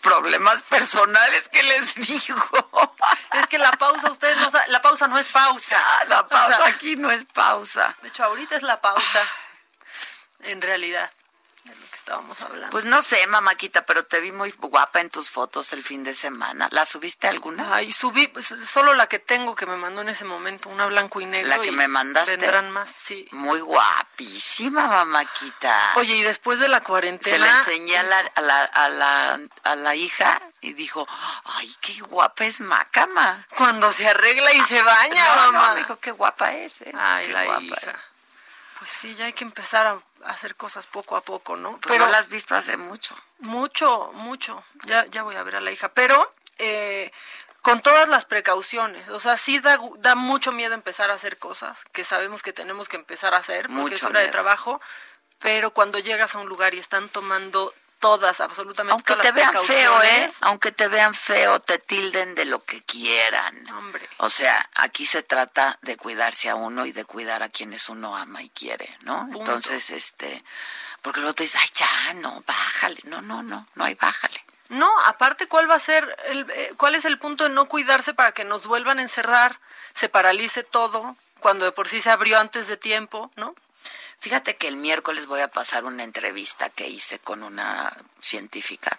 Speaker 1: problemas personales que les *laughs* digo.
Speaker 2: Es que la pausa, ustedes no saben, la pausa no es pausa.
Speaker 1: Ah, la pausa
Speaker 2: O sea,
Speaker 1: aquí no es pausa.
Speaker 2: De hecho, ahorita es la pausa. En realidad, hablando.
Speaker 1: Pues no sé, mamáquita, pero te vi muy guapa en tus fotos el fin de semana. ¿La subiste alguna?
Speaker 2: Ay, subí pues, solo la que tengo que me mandó en ese momento, una blanco y negro.
Speaker 1: La que
Speaker 2: y
Speaker 1: me mandaste.
Speaker 2: Vendrán más, sí.
Speaker 1: Muy guapísima, mamáquita.
Speaker 2: Oye, y después de la cuarentena.
Speaker 1: Se la enseñé a la, a la, a la, a la hija y dijo, ay, qué guapa es Macama.
Speaker 2: Cuando se arregla y se baña,
Speaker 1: No, no,
Speaker 2: mamá.
Speaker 1: me dijo, qué guapa es, ¿eh?
Speaker 2: Ay,
Speaker 1: Qué
Speaker 2: la
Speaker 1: guapa
Speaker 2: hija.
Speaker 1: es.
Speaker 2: Pues sí, ya hay que empezar a hacer cosas poco a poco, ¿no?
Speaker 1: Pues no la has visto hace mucho.
Speaker 2: Mucho, mucho. Ya, ya voy a ver a la hija. Pero eh, con todas las precauciones. O sea, sí da, da mucho miedo empezar a hacer cosas que sabemos que tenemos que empezar a hacer porque es hora de trabajo. Pero cuando llegas a un lugar y están tomando todas, absolutamente
Speaker 1: Aunque
Speaker 2: todas
Speaker 1: te
Speaker 2: las
Speaker 1: vean feo, ¿eh? Aunque te vean feo, te tilden de lo que quieran.
Speaker 2: Hombre.
Speaker 1: O sea, aquí se trata de cuidarse a uno y de cuidar a quienes uno ama y quiere, ¿no?
Speaker 2: Punto.
Speaker 1: Entonces, este, porque luego te dices, ay, ya, no, bájale. No, no, no, no hay bájale.
Speaker 2: No, aparte, ¿cuál va a ser, el, eh, cuál es el punto de no cuidarse para que nos vuelvan a encerrar, se paralice todo, cuando de por sí se abrió antes de tiempo, ¿no?
Speaker 1: Fíjate que el miércoles voy a pasar una entrevista que hice con una científica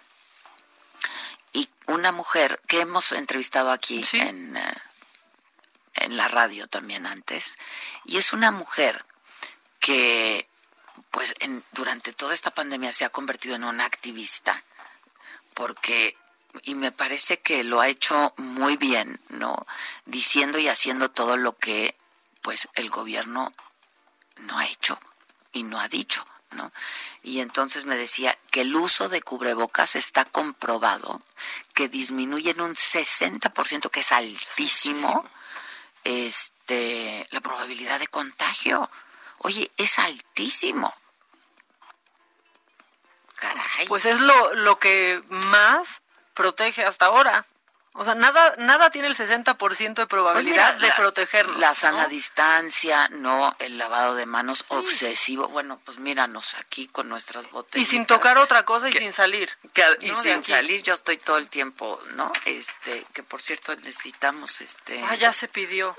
Speaker 1: y una mujer que hemos entrevistado aquí
Speaker 2: Sí.
Speaker 1: en, eh, en la radio también antes. Y es una mujer que, pues, en, durante toda esta pandemia se ha convertido en una activista porque y me parece que lo ha hecho muy bien, ¿no? Diciendo y haciendo todo lo que pues el gobierno no ha hecho y no ha dicho, ¿no? Y entonces me decía que el uso de cubrebocas está comprobado que disminuye en un 60%, que es altísimo, este la probabilidad de contagio. Oye, es altísimo. Caray.
Speaker 2: Pues es lo, lo que más protege hasta ahora. O sea, nada, nada tiene el 60% de
Speaker 1: Pues
Speaker 2: probabilidad
Speaker 1: mira,
Speaker 2: de
Speaker 1: la-
Speaker 2: protegernos.
Speaker 1: La sana
Speaker 2: ¿no?
Speaker 1: distancia, no el lavado de manos obsesivo. Bueno, pues míranos aquí con nuestras
Speaker 2: Y
Speaker 1: botellas.
Speaker 2: sin tocar otra cosa y sin salir.
Speaker 1: y sin salir, yo estoy todo el tiempo, ¿no? Este, que por cierto necesitamos este
Speaker 2: Ah, ya se pidió.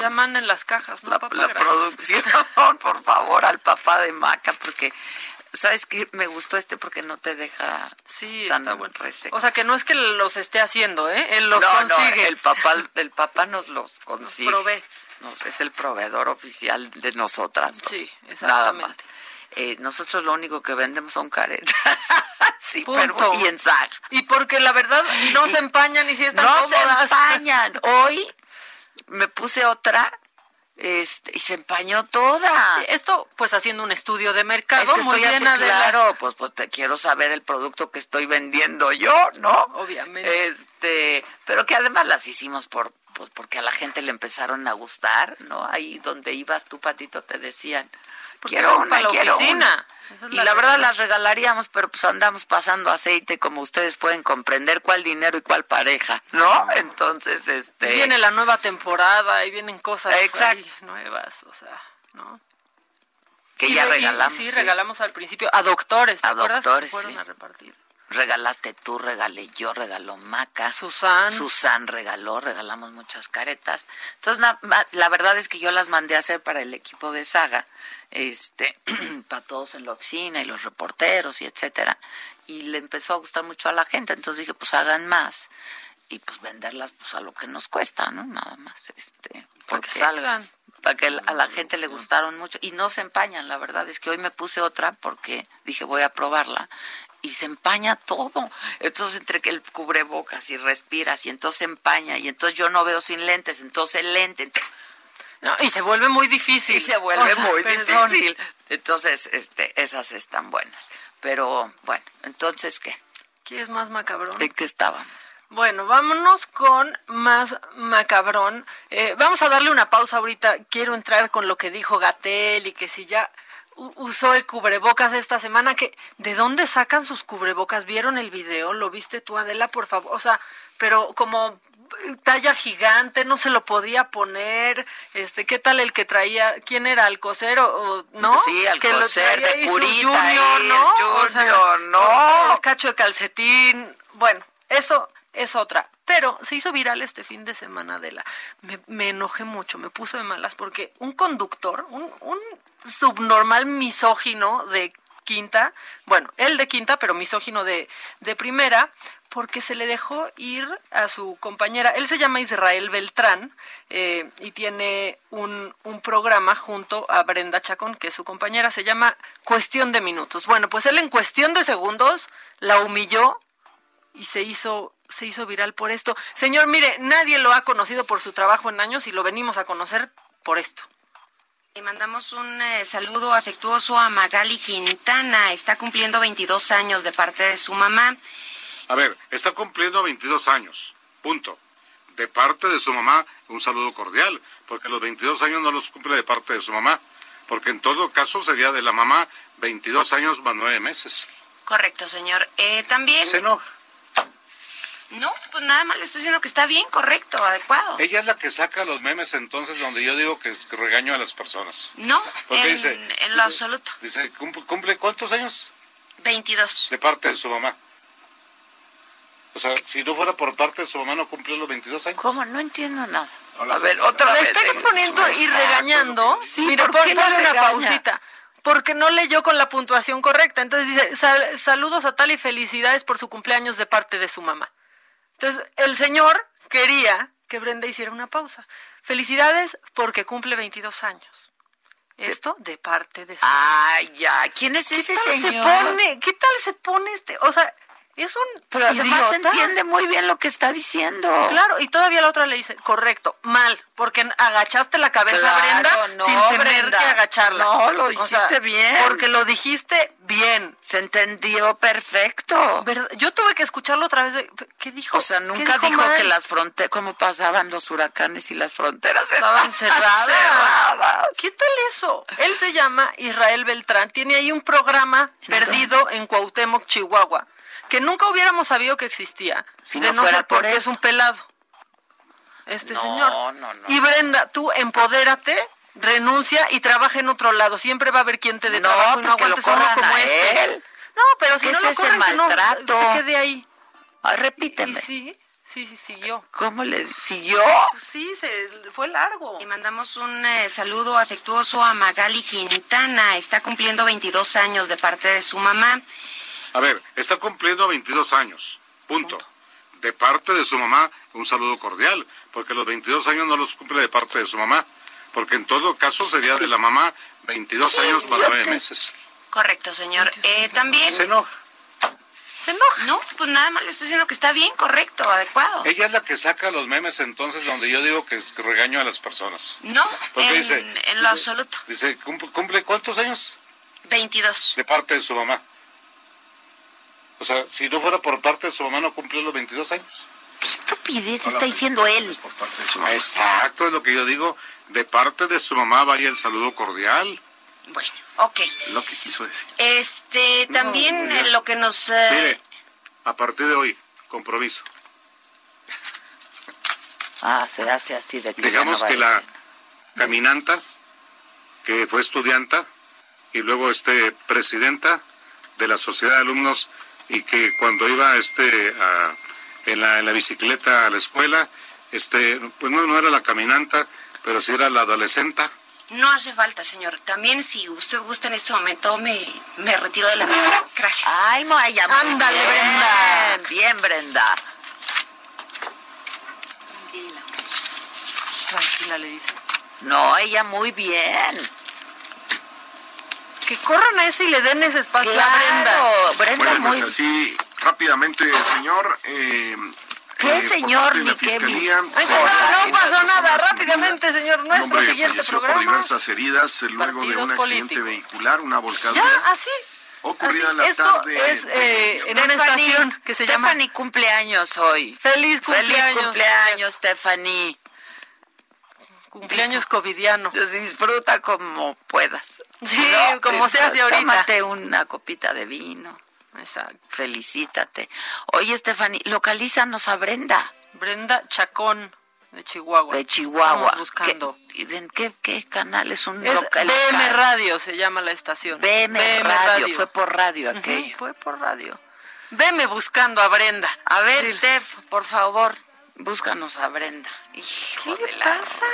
Speaker 2: Ya manden las cajas, ¿no,
Speaker 1: la,
Speaker 2: papá?
Speaker 1: la
Speaker 2: Gracias.
Speaker 1: producción, *laughs* por favor, al papá de Maca, porque ¿Sabes qué? Me gustó este porque no te deja
Speaker 2: Sí,
Speaker 1: tan
Speaker 2: está bueno.
Speaker 1: reseco.
Speaker 2: O sea, que no es que los esté haciendo, ¿eh? Él los
Speaker 1: no,
Speaker 2: consigue.
Speaker 1: no, el papá, el papá nos los consigue.
Speaker 2: provee.
Speaker 1: Nos- es el proveedor oficial de nosotras. dos,
Speaker 2: Sí,
Speaker 1: Nada más.
Speaker 2: exactamente.
Speaker 1: Eh, nosotros lo único que vendemos son caretas. *laughs* sí,
Speaker 2: Punto.
Speaker 1: pero y en Zag.
Speaker 2: Y porque la verdad no se empañan y si están
Speaker 1: No se *laughs* empañan. Hoy me puse otra este, y se empañó toda.
Speaker 2: Esto, pues haciendo un estudio de mercado,
Speaker 1: Es que
Speaker 2: muy
Speaker 1: estoy
Speaker 2: bien, Adela.
Speaker 1: claro, pues, pues te quiero saber el producto que estoy vendiendo yo, ¿no?
Speaker 2: Obviamente.
Speaker 1: Este, pero que además las hicimos por, pues porque a la gente le empezaron a gustar, ¿no? Ahí donde ibas tú, Patito, te decían, quiero una,
Speaker 2: la
Speaker 1: quiero
Speaker 2: oficina.
Speaker 1: una. Y
Speaker 2: la
Speaker 1: verdad las regalaríamos, pero pues andamos pasando aceite, como ustedes pueden comprender, cuál dinero y cuál pareja, ¿no? Entonces, este...
Speaker 2: Y viene la nueva temporada y vienen cosas ahí nuevas, o sea, ¿no?
Speaker 1: que
Speaker 2: Y
Speaker 1: ya
Speaker 2: y-
Speaker 1: regalamos.
Speaker 2: Sí,
Speaker 1: sí.
Speaker 2: regalamos al principio a doctores. ¿te
Speaker 1: A doctores, sí.
Speaker 2: a repartir.
Speaker 1: Regalaste tú, regalé yo, regaló Maca.
Speaker 2: Susan.
Speaker 1: Susan regaló, regalamos muchas caretas. Entonces, la, la verdad es que yo las mandé a hacer para el equipo de Saga, este, *clears throat* para todos en la oficina y los reporteros y etcétera. Y le empezó a gustar mucho a la gente. Entonces dije, pues hagan más. Y pues venderlas pues a lo que nos cuesta, ¿no? Nada más. Este,
Speaker 2: Para que
Speaker 1: porque-
Speaker 2: salgan.
Speaker 1: para que a la gente le gustaron mucho y no se empañan, la verdad es que hoy me puse otra porque dije voy a probarla y se empaña todo. Entonces entre que el cubrebocas y respiras y entonces se empaña y entonces yo no veo sin lentes, entonces el lente ent-
Speaker 2: No, y se vuelve muy difícil.
Speaker 1: y se vuelve
Speaker 2: O sea,
Speaker 1: muy
Speaker 2: perdón.
Speaker 1: difícil. Entonces, este, esas están buenas. Pero bueno, entonces ¿qué?
Speaker 2: ¿Quieres más macabrón?
Speaker 1: ¿En qué estábamos?
Speaker 2: Bueno, vámonos con más macabrón. Eh, vamos a darle una pausa ahorita. Quiero entrar con lo que dijo Gatel y que si ya usó el cubrebocas esta semana, que ¿de dónde sacan sus cubrebocas? ¿Vieron el video? ¿Lo viste tú, Adela, por favor? O sea, pero como talla gigante, no se lo podía poner. Este, ¿qué tal el que traía? ¿Quién era? ¿Alcocer o, o no?
Speaker 1: Sí,
Speaker 2: Que lo
Speaker 1: Alcocer, de curita
Speaker 2: junior,
Speaker 1: el
Speaker 2: ¿no? O sea,
Speaker 1: junior, no.
Speaker 2: el cacho de calcetín. Bueno, eso es otra. Pero se hizo viral este fin de semana de la... Me, me enojé mucho, me puso de malas porque un conductor, un, un subnormal misógino de quinta, bueno, él de quinta, pero misógino de, de primera, porque se le dejó ir a su compañera. Él se llama Israel Beltrán eh, y tiene un, un programa junto a Brenda Chacón, que es su compañera, se llama Cuestión de Minutos. Bueno, pues él en cuestión de segundos la humilló y se hizo se hizo viral por esto. Señor, mire, nadie lo ha conocido por su trabajo en años y lo venimos a conocer por esto.
Speaker 13: Le mandamos un eh, saludo afectuoso a Magali Quintana. Está cumpliendo 22 años de parte de su mamá.
Speaker 14: A ver, está cumpliendo 22 años, punto. De parte de su mamá, un saludo cordial, porque los 22 años no los cumple de parte de su mamá, porque en todo caso sería de la mamá 22 años más 9 meses.
Speaker 13: Correcto, señor. Eh, también.
Speaker 14: Se enoja.
Speaker 13: No, pues nada más le estoy diciendo que está bien, correcto, adecuado.
Speaker 14: Ella es la que saca los memes entonces donde yo digo que, regaño a las personas.
Speaker 13: No,
Speaker 14: Porque
Speaker 13: en,
Speaker 14: dice-
Speaker 13: en lo absoluto.
Speaker 14: Dice, ¿cumple, cumple cuántos años?
Speaker 13: 22.
Speaker 14: De parte de su mamá. O sea, si no fuera por parte de su mamá, no cumplió los 22 años.
Speaker 1: ¿Cómo? No entiendo nada.
Speaker 14: Hola,
Speaker 1: A ver, otra
Speaker 2: La
Speaker 1: vez.
Speaker 2: está exponiendo y regañando.
Speaker 1: Sí,
Speaker 2: Mire,
Speaker 1: ¿por qué
Speaker 2: una pausita. Porque no leyó con la puntuación correcta. Entonces dice, "Sal- saludos a tal y felicidades por su cumpleaños de parte de su mamá. Entonces, el señor quería que Brenda hiciera una pausa. Felicidades porque cumple 22 años. Esto de parte de
Speaker 1: Ay, ya. ¿Quién es
Speaker 2: ¿Qué
Speaker 1: ese
Speaker 2: tal
Speaker 1: señor?
Speaker 2: se pone? ¿Qué tal se pone este? O sea, es un
Speaker 1: Pero además
Speaker 2: idiota.
Speaker 1: entiende muy bien lo que está diciendo.
Speaker 2: Claro, y todavía la otra le dice, correcto, mal, porque agachaste la cabeza,
Speaker 1: Claro,
Speaker 2: Brenda,
Speaker 1: no,
Speaker 2: sin tener
Speaker 1: Brenda.
Speaker 2: que agacharla.
Speaker 1: No, lo
Speaker 2: O
Speaker 1: hiciste
Speaker 2: sea,
Speaker 1: bien.
Speaker 2: Porque lo dijiste bien.
Speaker 1: Se entendió perfecto.
Speaker 2: ¿Verdad? Yo tuve que escucharlo otra vez. De, ¿Qué dijo?
Speaker 1: O sea,
Speaker 2: ¿Qué
Speaker 1: nunca dijo, que las fronteras, cómo pasaban los huracanes y las fronteras
Speaker 2: estaban cerradas.
Speaker 1: cerradas.
Speaker 2: ¿Qué tal eso? Él se llama Israel Beltrán, tiene ahí un programa perdido en Cuauhtémoc, Chihuahua, que nunca hubiéramos sabido que existía,
Speaker 1: Si
Speaker 2: de
Speaker 1: no
Speaker 2: no
Speaker 1: fuera
Speaker 2: ser
Speaker 1: por
Speaker 2: porque es un pelado. Este
Speaker 1: No,
Speaker 2: señor.
Speaker 1: no, no.
Speaker 2: Y Brenda, tú empodérate, renuncia y trabaja en otro lado. Siempre va a haber quien te dé
Speaker 1: No,
Speaker 2: trabajo y no
Speaker 1: pues que lo
Speaker 2: aguantes uno como
Speaker 1: a
Speaker 2: este.
Speaker 1: él.
Speaker 2: No, pero
Speaker 1: Es
Speaker 2: si no lo
Speaker 1: es el
Speaker 2: corren, no
Speaker 1: maltrato.
Speaker 2: se quede ahí.
Speaker 1: Ay,
Speaker 2: Y
Speaker 1: repíteme.
Speaker 2: sí, Sí, sí, siguió.
Speaker 1: ¿Cómo le siguió?
Speaker 2: Sí, se fue largo.
Speaker 13: Le mandamos un eh, saludo afectuoso a Magali Quintana. Está cumpliendo 22 años de parte de su mamá.
Speaker 14: A ver, está cumpliendo 22 años. Punto. De parte de su mamá, un saludo cordial, porque los 22 años no los cumple de parte de su mamá, porque en todo caso sería de la mamá 22 años para nueve meses.
Speaker 13: Correcto, señor. Eh, también.
Speaker 14: Se enoja.
Speaker 2: ¿Se enoja?
Speaker 13: No, pues nada más le estoy diciendo que está bien, correcto, adecuado.
Speaker 14: Ella es la que saca los memes entonces donde yo digo que, que regaño a las personas.
Speaker 13: No,
Speaker 14: Porque
Speaker 13: en,
Speaker 14: dice-
Speaker 13: en lo absoluto.
Speaker 14: Dice, ¿cumple, cumple cuántos años?
Speaker 13: 22.
Speaker 14: De parte de su mamá. O sea, si no fuera por parte de su mamá, no cumplió los 22 años.
Speaker 1: ¿Qué estupidez está diciendo él?
Speaker 14: Exacto, es lo que yo digo. De parte de su mamá, vaya el saludo cordial.
Speaker 13: Bueno, ok.
Speaker 14: Lo que quiso decir.
Speaker 13: Este, también eh, lo que nos... eh,
Speaker 14: Mire, a partir de hoy, compromiso.
Speaker 1: Ah, se hace así de que
Speaker 14: Digamos
Speaker 1: no
Speaker 14: que la caminanta, que fue estudianta, y luego este presidenta de la sociedad de alumnos, y que cuando iba este a- en, la, en la bicicleta a la escuela, este, pues no, no era la caminanta, pero sí era la adolescente.
Speaker 13: No hace falta, señor. También si usted gusta en este momento, me, me retiro de la mesa. Gracias.
Speaker 1: Ay, Maya,
Speaker 2: Ándale,
Speaker 1: bien,
Speaker 2: Brenda.
Speaker 1: Bien, Brenda.
Speaker 2: Tranquila, le dice.
Speaker 1: No, ella muy bien.
Speaker 2: Que corran a ese y le den ese espacio a
Speaker 1: Claro,
Speaker 2: Brenda.
Speaker 1: Brenda
Speaker 15: Bueno, pues
Speaker 1: muy...
Speaker 15: así rápidamente, señor. Eh,
Speaker 1: ¿Qué,
Speaker 15: eh,
Speaker 1: señor? qué,
Speaker 15: Fiscalía,
Speaker 1: mi-
Speaker 2: Ay,
Speaker 15: se
Speaker 2: no, no pasó nada. Rápidamente, señor. Nuestro siguiente
Speaker 15: falleció por
Speaker 2: programa.
Speaker 15: diversas heridas eh, luego de un accidente
Speaker 2: políticos.
Speaker 15: vehicular, una volcadura
Speaker 2: Ya, así.
Speaker 15: ocurrida
Speaker 2: así.
Speaker 15: en la
Speaker 2: Esto
Speaker 15: tarde.
Speaker 2: es eh, en una
Speaker 1: Stephanie,
Speaker 2: estación que se llama...
Speaker 1: Stephanie cumpleaños hoy.
Speaker 2: Feliz cumpleaños.
Speaker 1: Feliz cumpleaños, Stephanie.
Speaker 2: Cumpleaños covidiano.
Speaker 1: Disfruta como puedas.
Speaker 2: Sí, como se hace ahorita.
Speaker 1: Tómate una copita de vino.
Speaker 2: Exacto.
Speaker 1: Felicítate. Oye, Stephanie, localízanos a Brenda
Speaker 2: Brenda Chacón, de Chihuahua.
Speaker 1: de Chihuahua.
Speaker 2: Estamos buscando.
Speaker 1: ¿Qué, de- qué, qué canal es un
Speaker 2: Es
Speaker 1: local?
Speaker 2: BM Radio, se llama la estación.
Speaker 1: BM, radio. Fue por radio aquello.
Speaker 2: fue por radio. Veme buscando a Brenda.
Speaker 1: A ver. Steph, por favor, búscanos a Brenda. Hijo
Speaker 2: ¿Qué le pasa?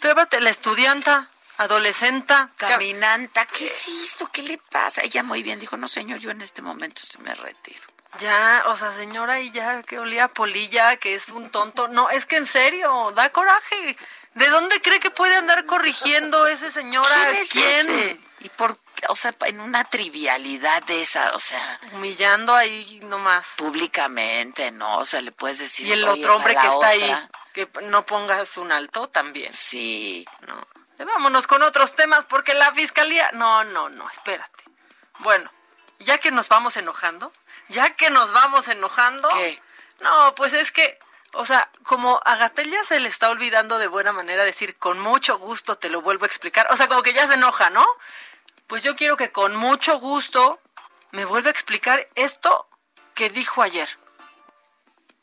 Speaker 2: Pero aparte, la estudianta, adolescenta.
Speaker 1: caminanta. ¿Qué es esto? ¿Qué le pasa? Ella muy bien dijo, no señor, yo en este momento me retiro.
Speaker 2: Ya, o sea, señora, y ya que olía a polilla, que es un tonto. No, es que en serio, da coraje. ¿De dónde cree que puede andar corrigiendo ese señora?
Speaker 1: ¿Quién es ese? ¿Y por qué? O sea, en una trivialidad de esa, o sea,
Speaker 2: Humillando ahí nomás.
Speaker 1: públicamente, ¿no? O sea, le puedes decir.
Speaker 2: Y el
Speaker 1: "Oye,
Speaker 2: otro hombre que está ahí,
Speaker 1: otra".
Speaker 2: que no pongas un alto también.
Speaker 1: Sí.
Speaker 2: No. Vámonos con otros temas, porque la fiscalía. No, no, no, espérate. Bueno, ya que nos vamos enojando, ya que nos vamos enojando.
Speaker 1: ¿Qué?
Speaker 2: No, pues es que, o sea, como a Gatel ya se le está olvidando de buena manera decir con mucho gusto te lo vuelvo a explicar. O sea, como que ya se enoja, ¿no? Pues yo quiero que con mucho gusto me vuelva a explicar esto que dijo ayer.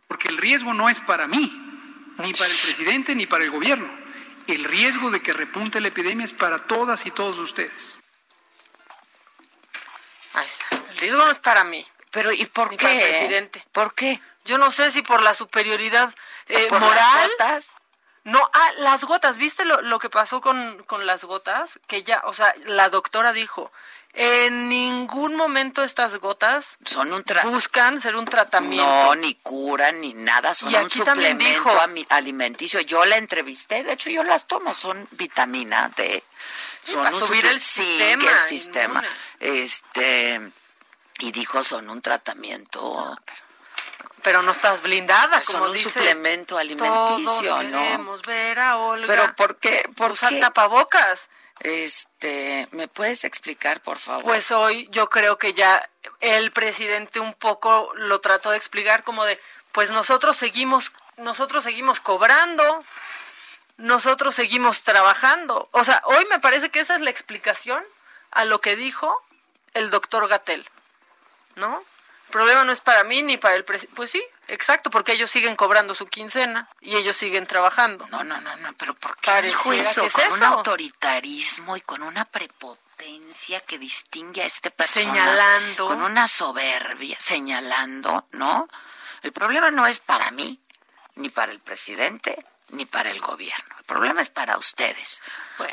Speaker 16: Porque el riesgo no es para mí, ni para el presidente, ni para el gobierno. El riesgo de que repunte la epidemia es para todas y todos ustedes.
Speaker 2: Ahí está. El riesgo no es para mí.
Speaker 1: Pero, ¿y por
Speaker 2: Ni para el
Speaker 1: qué?
Speaker 2: presidente.
Speaker 1: ¿Por qué?
Speaker 2: Yo no sé si por la superioridad eh,
Speaker 1: ¿Por las
Speaker 2: moral. No, ah, las gotas, ¿viste lo, lo que pasó con, con las gotas? Que ya, o sea, la doctora dijo, en ningún momento estas gotas
Speaker 1: Son un tra-
Speaker 2: buscan ser un tratamiento.
Speaker 1: No, ni cura, ni nada, son
Speaker 2: Y
Speaker 1: un suplemento
Speaker 2: dijo-
Speaker 1: alimenticio. Yo la entrevisté, de hecho yo las tomo, son vitamina D. Son
Speaker 2: para
Speaker 1: un
Speaker 2: subir el sistema
Speaker 1: que el sistema.
Speaker 2: inmune.
Speaker 1: Este, y dijo, son un tratamiento,
Speaker 2: Pero no estás blindada, como
Speaker 1: un
Speaker 2: dice.
Speaker 1: suplemento alimenticio,
Speaker 2: Todos
Speaker 1: ¿no?
Speaker 2: queremos ver a Olga.
Speaker 1: Pero ¿por qué? ¿Por
Speaker 2: usar
Speaker 1: qué?
Speaker 2: tapabocas.
Speaker 1: Este, ¿me puedes explicar, por favor?
Speaker 2: Pues hoy yo creo que ya el presidente un poco lo trató de explicar como de, pues nosotros seguimos, nosotros seguimos cobrando, nosotros seguimos trabajando. O sea, hoy me parece que esa es la explicación a lo que dijo el doctor Gatel, ¿no? El problema no es para mí ni para el presidente. Pues sí, exacto, porque ellos siguen cobrando su quincena y ellos siguen trabajando.
Speaker 1: No, no, no, no, pero ¿por qué dijo eso?
Speaker 2: que es
Speaker 1: con un autoritarismo y con una prepotencia que distingue a este persona.
Speaker 2: Señalando.
Speaker 1: Con una soberbia, señalando, ¿no? El problema no es para mí. ni para el presidente, ni para el gobierno. El problema es para ustedes.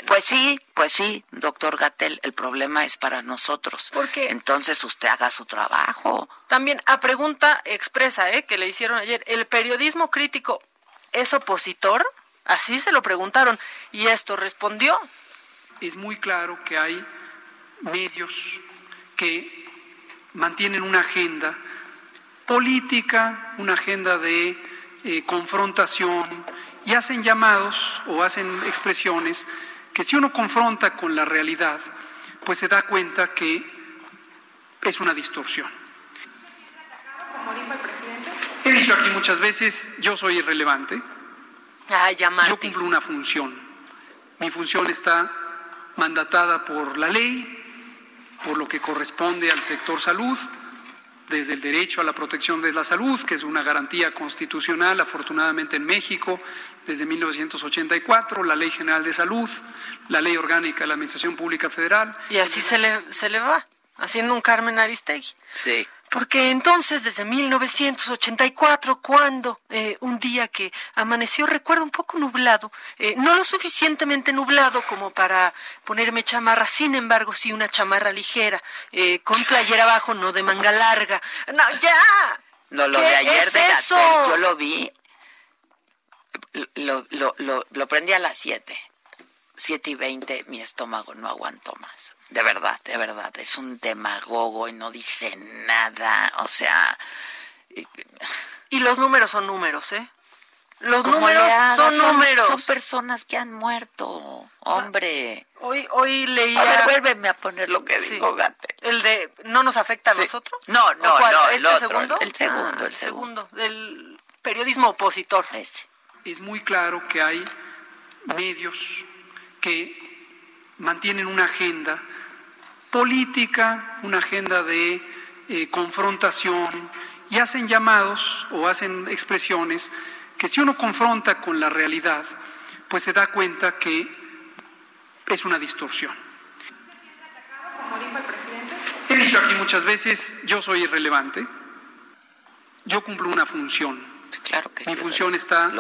Speaker 1: Pues sí, pues sí, doctor Gatel, el problema es para nosotros.
Speaker 2: Porque
Speaker 1: entonces usted haga su trabajo.
Speaker 2: También a pregunta expresa, ¿eh? que le hicieron ayer, ¿el periodismo crítico es opositor? Así se lo preguntaron y esto respondió.
Speaker 16: Es muy claro que hay medios que mantienen una agenda política, una agenda de eh, confrontación y hacen llamados o hacen expresiones que si uno confronta con la realidad, pues se da cuenta que es una distorsión. He dicho aquí muchas veces, yo soy irrelevante. yo cumplo una función. Mi función está mandatada por la ley, por lo que corresponde al sector salud, desde el derecho a la protección de la salud, que es una garantía constitucional, afortunadamente en México, desde 1984, la Ley General de Salud, la Ley Orgánica de la Administración Pública Federal.
Speaker 2: Y así se le, se le va, haciendo un Carmen Aristegui.
Speaker 1: Sí.
Speaker 2: Porque entonces, desde 1984, cuando eh, un día que amaneció, recuerdo un poco nublado, eh, no lo suficientemente nublado como para ponerme chamarra, sin embargo, sí una chamarra ligera, eh, con playera abajo, no de manga larga. ¡No, ya!
Speaker 1: No, lo
Speaker 2: ¿Qué
Speaker 1: de ayer
Speaker 2: es
Speaker 1: de
Speaker 2: eso?
Speaker 1: yo lo vi, lo, lo, lo, lo prendí a las 7, 7 y 20, mi estómago no aguantó más. De verdad, de verdad, es un demagogo y no dice nada, o sea...
Speaker 2: Y los números son números, ¿eh? Los
Speaker 1: ¿cómo
Speaker 2: números
Speaker 1: hagas?
Speaker 2: son números.
Speaker 1: Son personas que han muerto, hombre.
Speaker 2: Hoy, hoy leía...
Speaker 1: A ver, vuélveme a poner lo que
Speaker 2: Sí.
Speaker 1: dijo Gatel.
Speaker 2: El de ¿no nos afecta a
Speaker 1: Sí.
Speaker 2: nosotros?
Speaker 1: No,
Speaker 2: ¿O
Speaker 1: no, no, el
Speaker 2: ¿Este
Speaker 1: otro,
Speaker 2: segundo?
Speaker 1: el segundo,
Speaker 2: Ah,
Speaker 1: el segundo.
Speaker 2: Del periodismo opositor.
Speaker 1: Ese.
Speaker 16: Es muy claro que hay medios que mantienen una agenda política, una agenda de eh, confrontación y hacen llamados o hacen expresiones que si uno confronta con la realidad, pues se da cuenta que es una distorsión. He dicho aquí muchas veces, yo soy irrelevante, yo cumplo una función.
Speaker 1: Claro que
Speaker 16: Mi
Speaker 1: sí,
Speaker 16: función está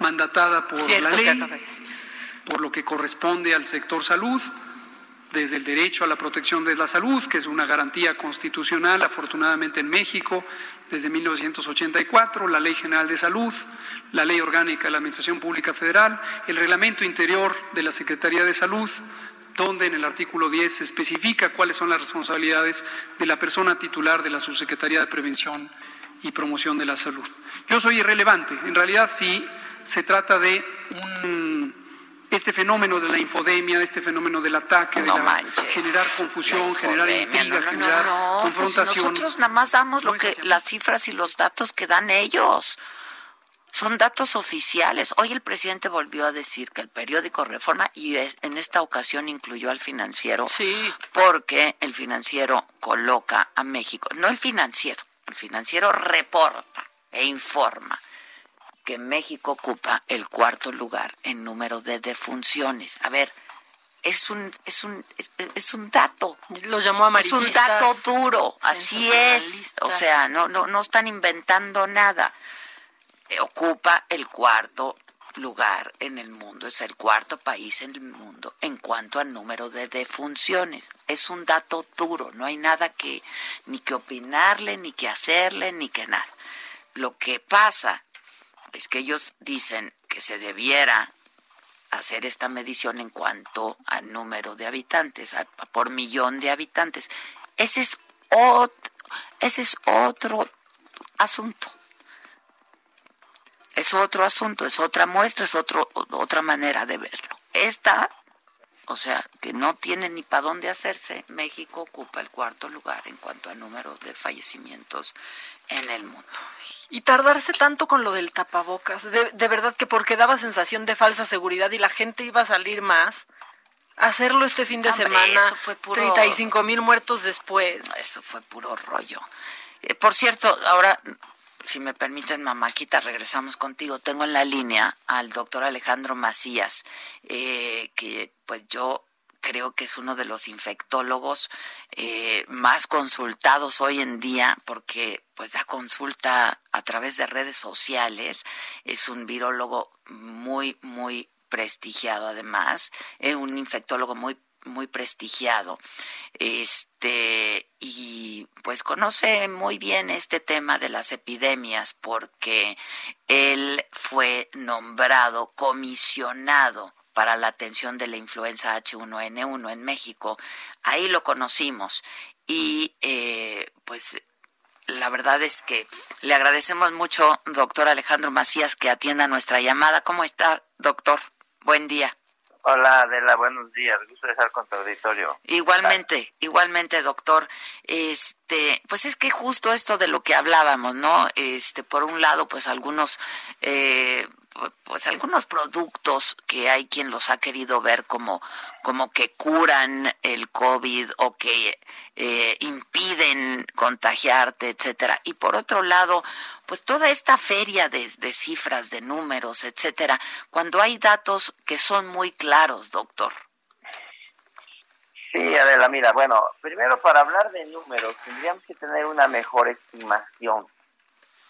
Speaker 16: mandatada por
Speaker 2: Cierto
Speaker 16: la ley, por lo que corresponde al sector salud, desde el derecho a la protección de la salud, que es una garantía constitucional, afortunadamente en México, desde 1984, la Ley General de Salud, la Ley Orgánica de la Administración Pública Federal, el Reglamento Interior de la Secretaría de Salud, donde en el artículo 10 se especifica cuáles son las responsabilidades de la persona titular de la Subsecretaría de Prevención y Promoción de la Salud. Yo soy irrelevante, en realidad sí se trata de un este fenómeno de la infodemia, de este fenómeno del ataque, de
Speaker 17: la-
Speaker 1: manches.
Speaker 16: generar confusión, generar intriga,
Speaker 1: no, no,
Speaker 16: generar
Speaker 1: pues
Speaker 16: confrontación.
Speaker 1: nosotros nada más damos lo que las cifras y los datos que dan ellos. Son datos oficiales. Hoy el presidente volvió a decir que el periódico Reforma, y es- en esta ocasión incluyó al financiero,
Speaker 2: Sí.
Speaker 1: porque el financiero coloca a México, no el financiero, el financiero reporta e informa que México ocupa el cuarto lugar en número de defunciones. A ver, es un es un es, es un dato.
Speaker 2: Los llamó
Speaker 1: Es un dato duro, así es. O sea, no no no están inventando nada. Eh, Ocupa el cuarto lugar en el mundo, es el cuarto país en el mundo en cuanto al número de defunciones. Es un dato duro, no hay nada que ni que opinarle, ni que hacerle, ni que nada. Lo que pasa es que ellos dicen que se debiera hacer esta medición en cuanto al número de habitantes, a- por millón de habitantes. Ese es otro, ese es otro asunto. Es otro asunto, es otra muestra, es otro, otra manera de verlo. Esta, o sea, que no tiene ni para dónde hacerse, México ocupa el cuarto lugar en cuanto al número de fallecimientos en el mundo.
Speaker 2: Y tardarse tanto con lo del tapabocas, de, de verdad que porque daba sensación de falsa seguridad y la gente iba a salir más. Hacerlo este fin de
Speaker 1: Hombre,
Speaker 2: semana,
Speaker 1: eso fue puro-
Speaker 2: 35 mil muertos después.
Speaker 1: Eso fue puro rollo. Eh, por cierto, ahora, si me permiten, mamáquita, regresamos contigo. Tengo en la línea al doctor Alejandro Macías, eh, que pues yo creo que es uno de los infectólogos eh, más consultados hoy en día porque pues da consulta a través de redes sociales. Es un virólogo muy, muy prestigiado además, es un infectólogo muy muy prestigiado. Este y pues conoce muy bien este tema de las epidemias porque él fue nombrado comisionado para la atención de la influenza H1N1 en México. Ahí lo conocimos y eh, pues la verdad es que le agradecemos mucho, doctor Alejandro Macías, que atienda nuestra llamada. ¿Cómo está, doctor? Buen día.
Speaker 18: Hola Adela, buenos días. Gusto de estar con tu auditorio.
Speaker 1: Igualmente, igualmente, doctor. Este, pues es que justo esto de lo que hablábamos, ¿no? Este, por un lado, pues algunos eh, pues algunos productos que hay quien los ha querido ver como, como que curan el COVID o que eh, impiden contagiarte, etcétera. Y por otro lado, pues toda esta feria de, de cifras, de números, etcétera, cuando hay datos que son muy claros, doctor.
Speaker 18: Sí, Adela, mira, bueno, primero para hablar de números tendríamos que tener una mejor estimación.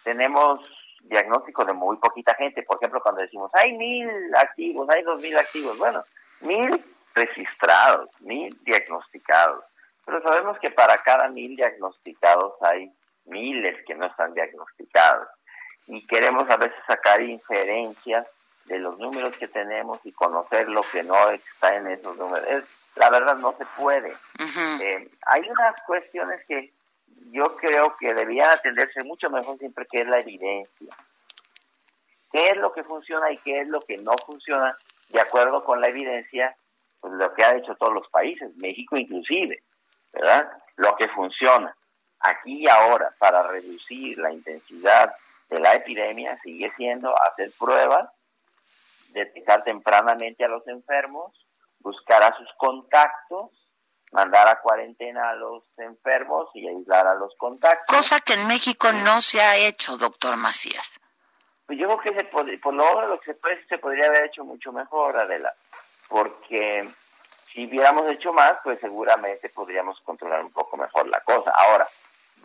Speaker 18: Tenemos diagnóstico de muy poquita gente. Por ejemplo, cuando decimos, hay mil activos, hay dos mil activos. Bueno, mil registrados, mil diagnosticados. Pero sabemos que para cada mil diagnosticados hay miles que no están diagnosticados. Y queremos a veces sacar inferencias de los números que tenemos y conocer lo que no está en esos números. la verdad no se puede. Eh, hay unas cuestiones que yo creo que debían atenderse mucho mejor siempre que es la evidencia. ¿Qué es lo que funciona y qué es lo que no funciona? De acuerdo con la evidencia, pues lo que han hecho todos los países, México inclusive, ¿verdad? Lo que funciona aquí y ahora para reducir la intensidad de la epidemia sigue siendo hacer pruebas, detectar tempranamente a los enfermos, buscar a sus contactos, mandar a cuarentena a los enfermos y aislar a los contactos.
Speaker 1: Cosa que en México no se ha hecho, doctor Macías.
Speaker 18: Pues yo creo que se por lo lo que se puede, se podría haber hecho mucho mejor, Adela, porque si hubiéramos hecho más, pues seguramente podríamos controlar un poco mejor la cosa. Ahora,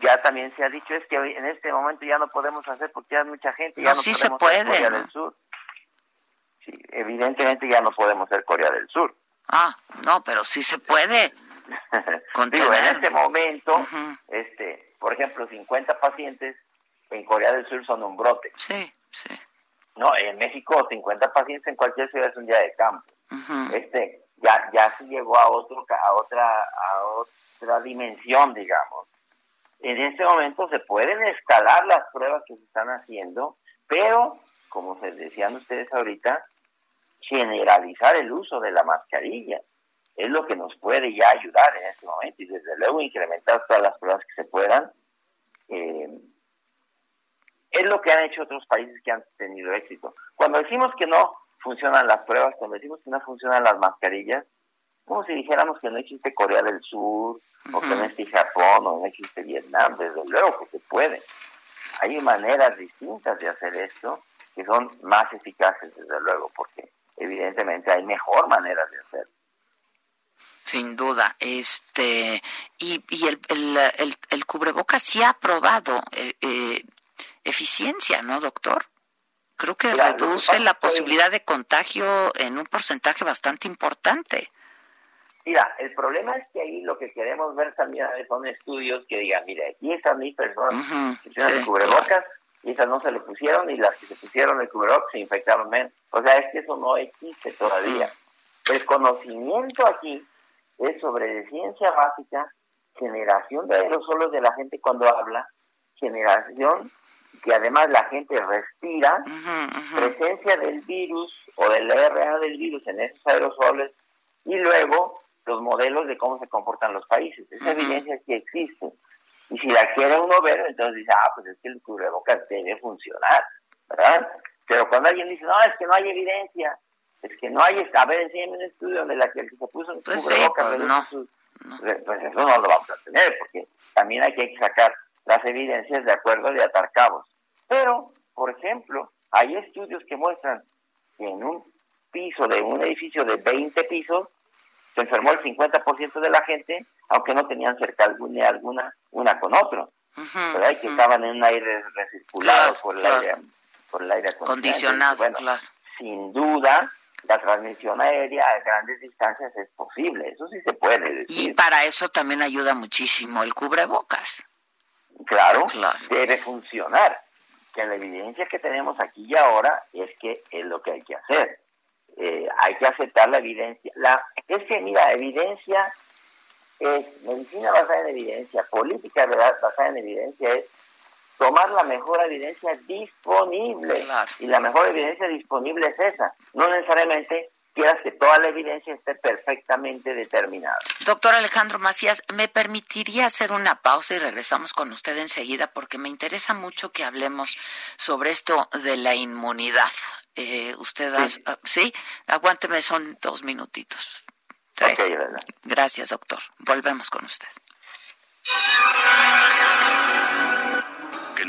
Speaker 18: ya también se ha dicho es que en este momento ya no podemos hacer porque ya hay mucha gente, ya no,
Speaker 1: sí
Speaker 18: podemos
Speaker 1: se puede,
Speaker 18: Corea del Sur. Sí, evidentemente ya no podemos ser Corea del Sur.
Speaker 1: Ah, no, pero sí se puede. *laughs*
Speaker 18: Digo, en este momento, este, por ejemplo, 50 pacientes en Corea del Sur son un brote.
Speaker 1: Sí, sí.
Speaker 18: No, en México 50 pacientes en cualquier ciudad es un día de campo. Este, ya ya se llegó a otro a otra a otra dimensión, digamos. En este momento se pueden escalar las pruebas que se están haciendo, pero como se decían ustedes ahorita, generalizar el uso de la mascarilla es lo que nos puede ya ayudar en este momento y desde luego incrementar todas las pruebas que se puedan. Eh, es lo que han hecho otros países que han tenido éxito. Cuando decimos que no funcionan las pruebas, cuando decimos que no funcionan las mascarillas, como si dijéramos que no existe Corea del Sur, o que no existe Japón, o no existe Vietnam, desde luego que se puede. Hay maneras distintas de hacer esto que son más eficaces, desde luego, porque evidentemente hay mejor manera de hacerlo.
Speaker 1: Sin duda, este y, y el, el, el, cubrebocas sí ha probado eh, eh, eficiencia, ¿no, doctor? Creo que reduce la posibilidad de contagio en un porcentaje bastante importante.
Speaker 18: Mira, el problema es que ahí lo que queremos ver también son estudios que digan, mire, aquí están mis personas que tienen el cubrebocas y esas no se lo pusieron y las que se pusieron el cubrebocas se infectaron menos. O sea, es que eso no existe todavía. El conocimiento aquí es sobre ciencia básica, generación de aerosolos de la gente cuando habla, generación que además la gente respira, presencia del virus o del RNA del virus en esos aerosoles y luego los modelos de cómo se comportan los países. Esa evidencia sí existe. Y si la quiere uno ver, entonces dice, ah, pues es que el cubrebocas debe funcionar, ¿verdad? Pero cuando alguien dice, no, es que no hay evidencia, es que no hay, a ver, enséñame un estudio donde la que el que se puso un pues cubrebocas, pues, no. pues eso no lo vamos a tener, porque también hay que sacar las evidencias de acuerdo de atar cabos. Pero, por ejemplo, hay estudios que muestran que en un piso de un edificio de 20 pisos, Se enfermó el 50% de la gente, aunque no tenían cerca alguna, alguna una con otro. ¿verdad? Y que estaban en un aire recirculado por, el aire, por el aire
Speaker 1: acondicionado.
Speaker 18: Bueno, sin duda, la transmisión aérea a grandes distancias es posible, eso sí se puede decir.
Speaker 1: Y para eso también ayuda muchísimo el cubrebocas.
Speaker 18: Claro, debe funcionar. Que la evidencia que tenemos aquí y ahora es que es lo que hay que hacer. Eh, hay que aceptar la evidencia. La, es que, mira, evidencia es medicina basada en evidencia, política basada en evidencia es tomar la mejor evidencia disponible. Y la mejor evidencia disponible es esa. No necesariamente quieras que toda la evidencia esté perfectamente determinada.
Speaker 1: Doctor Alejandro Macías, ¿me permitiría hacer una pausa y regresamos con usted enseguida? Porque me interesa mucho que hablemos sobre esto de la inmunidad. Eh, usted, sí. aguánteme, son dos minutitos. Tres. Gracias, doctor. Volvemos con usted.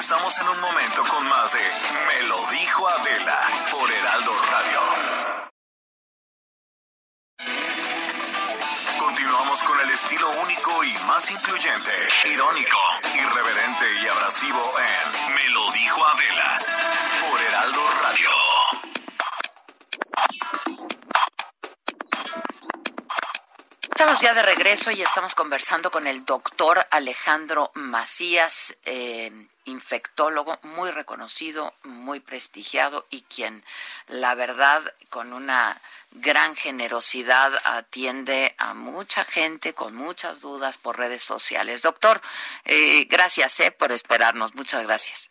Speaker 6: Regresamos en un momento con más de Me lo dijo Adela por Heraldo Radio. Continuamos con el estilo único y más incluyente, irónico, irreverente y abrasivo en Me lo dijo Adela por Heraldo Radio.
Speaker 1: Estamos ya de regreso y estamos conversando con el doctor Alejandro Macías, eh, infectólogo muy reconocido, muy prestigiado y quien, la verdad, con una gran generosidad atiende a mucha gente con muchas dudas por redes sociales. Doctor, eh, gracias eh, por esperarnos. Muchas gracias.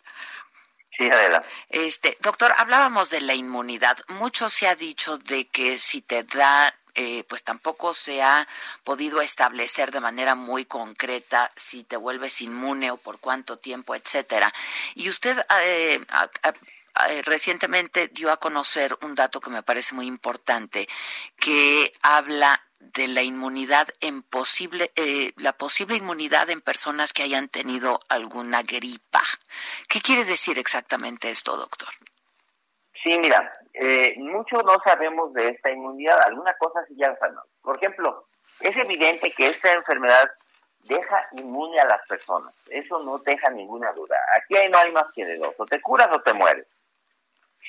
Speaker 18: Sí, adelante.
Speaker 1: Este, doctor, hablábamos de la inmunidad. Mucho se ha dicho de que si te da eh, pues tampoco se ha podido establecer de manera muy concreta si te vuelves inmune o por cuánto tiempo, etcétera. Y usted eh, eh, recientemente dio a conocer un dato que me parece muy importante, que habla de la inmunidad en posible, la posible inmunidad en personas que hayan tenido alguna gripa. ¿Qué quiere decir exactamente esto, doctor?
Speaker 18: Sí, mira, eh, mucho no sabemos de esta inmunidad, alguna cosa sí ya sabemos. Por ejemplo, es evidente que esta enfermedad deja inmune a las personas, eso no deja ninguna duda. Aquí no hay más que de dos, o te curas o te mueres.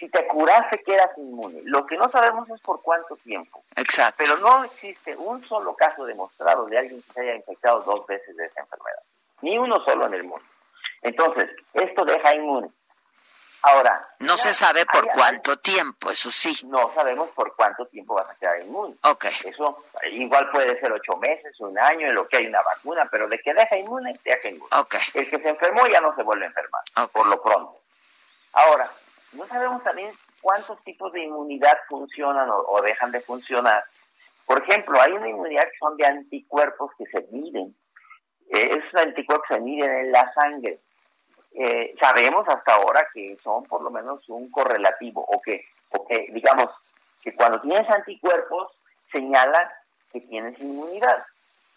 Speaker 18: Si te curaste, quedas inmune. Lo que no sabemos es por cuánto tiempo.
Speaker 1: Exacto.
Speaker 18: Pero no existe un solo caso demostrado de alguien que se haya infectado dos veces de esa enfermedad. Ni uno solo en el mundo. Entonces, esto deja inmune. Ahora.
Speaker 1: No se sabe por cuánto tiempo, eso sí.
Speaker 18: No sabemos por cuánto tiempo vas a quedar inmune.
Speaker 1: Ok.
Speaker 18: Eso igual puede ser ocho meses, un año, en lo que hay una vacuna, pero de que deja inmune, deja inmune.
Speaker 1: Ok.
Speaker 18: El que se enfermó ya no se vuelve a enfermar, por lo pronto. Ahora, no sabemos también cuántos tipos de inmunidad funcionan o, dejan de funcionar. Por ejemplo, hay una inmunidad que son de anticuerpos que se miden. Eh, esos anticuerpos se miden en la sangre eh, sabemos hasta ahora que son por lo menos un correlativo, o que, o que digamos que cuando tienes anticuerpos señala que tienes inmunidad.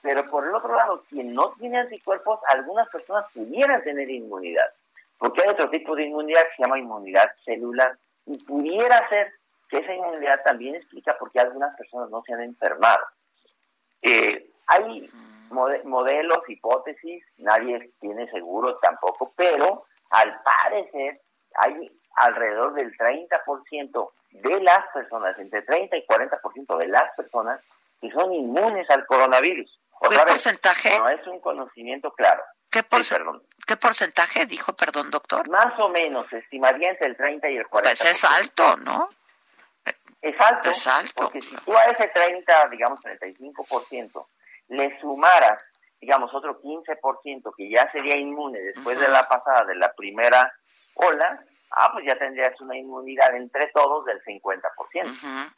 Speaker 18: Pero por el otro lado, quien no tiene anticuerpos, algunas personas pudieran tener inmunidad, porque hay otro tipo de inmunidad que se llama inmunidad celular, y pudiera ser que esa inmunidad también explica por qué algunas personas no se han enfermado. Eh, hay modelos, hipótesis, nadie tiene seguro tampoco, pero al parecer hay alrededor del 30% de las personas, entre 30 y 40% de las personas que son inmunes al coronavirus.
Speaker 1: ¿Qué porcentaje?
Speaker 18: no es un conocimiento claro.
Speaker 1: ¿Qué, ¿Qué porcentaje dijo, perdón, doctor?
Speaker 18: Más o menos, estimaría entre el 30 y el 40%.
Speaker 1: Pues es alto, ¿no?
Speaker 18: Es alto.
Speaker 1: Es alto.
Speaker 18: Porque si tú a ese 30, digamos 35%, le sumaras, digamos, otro 15% que ya sería inmune después de la pasada de la primera ola, ah, pues ya tendrías una inmunidad entre todos del 50%.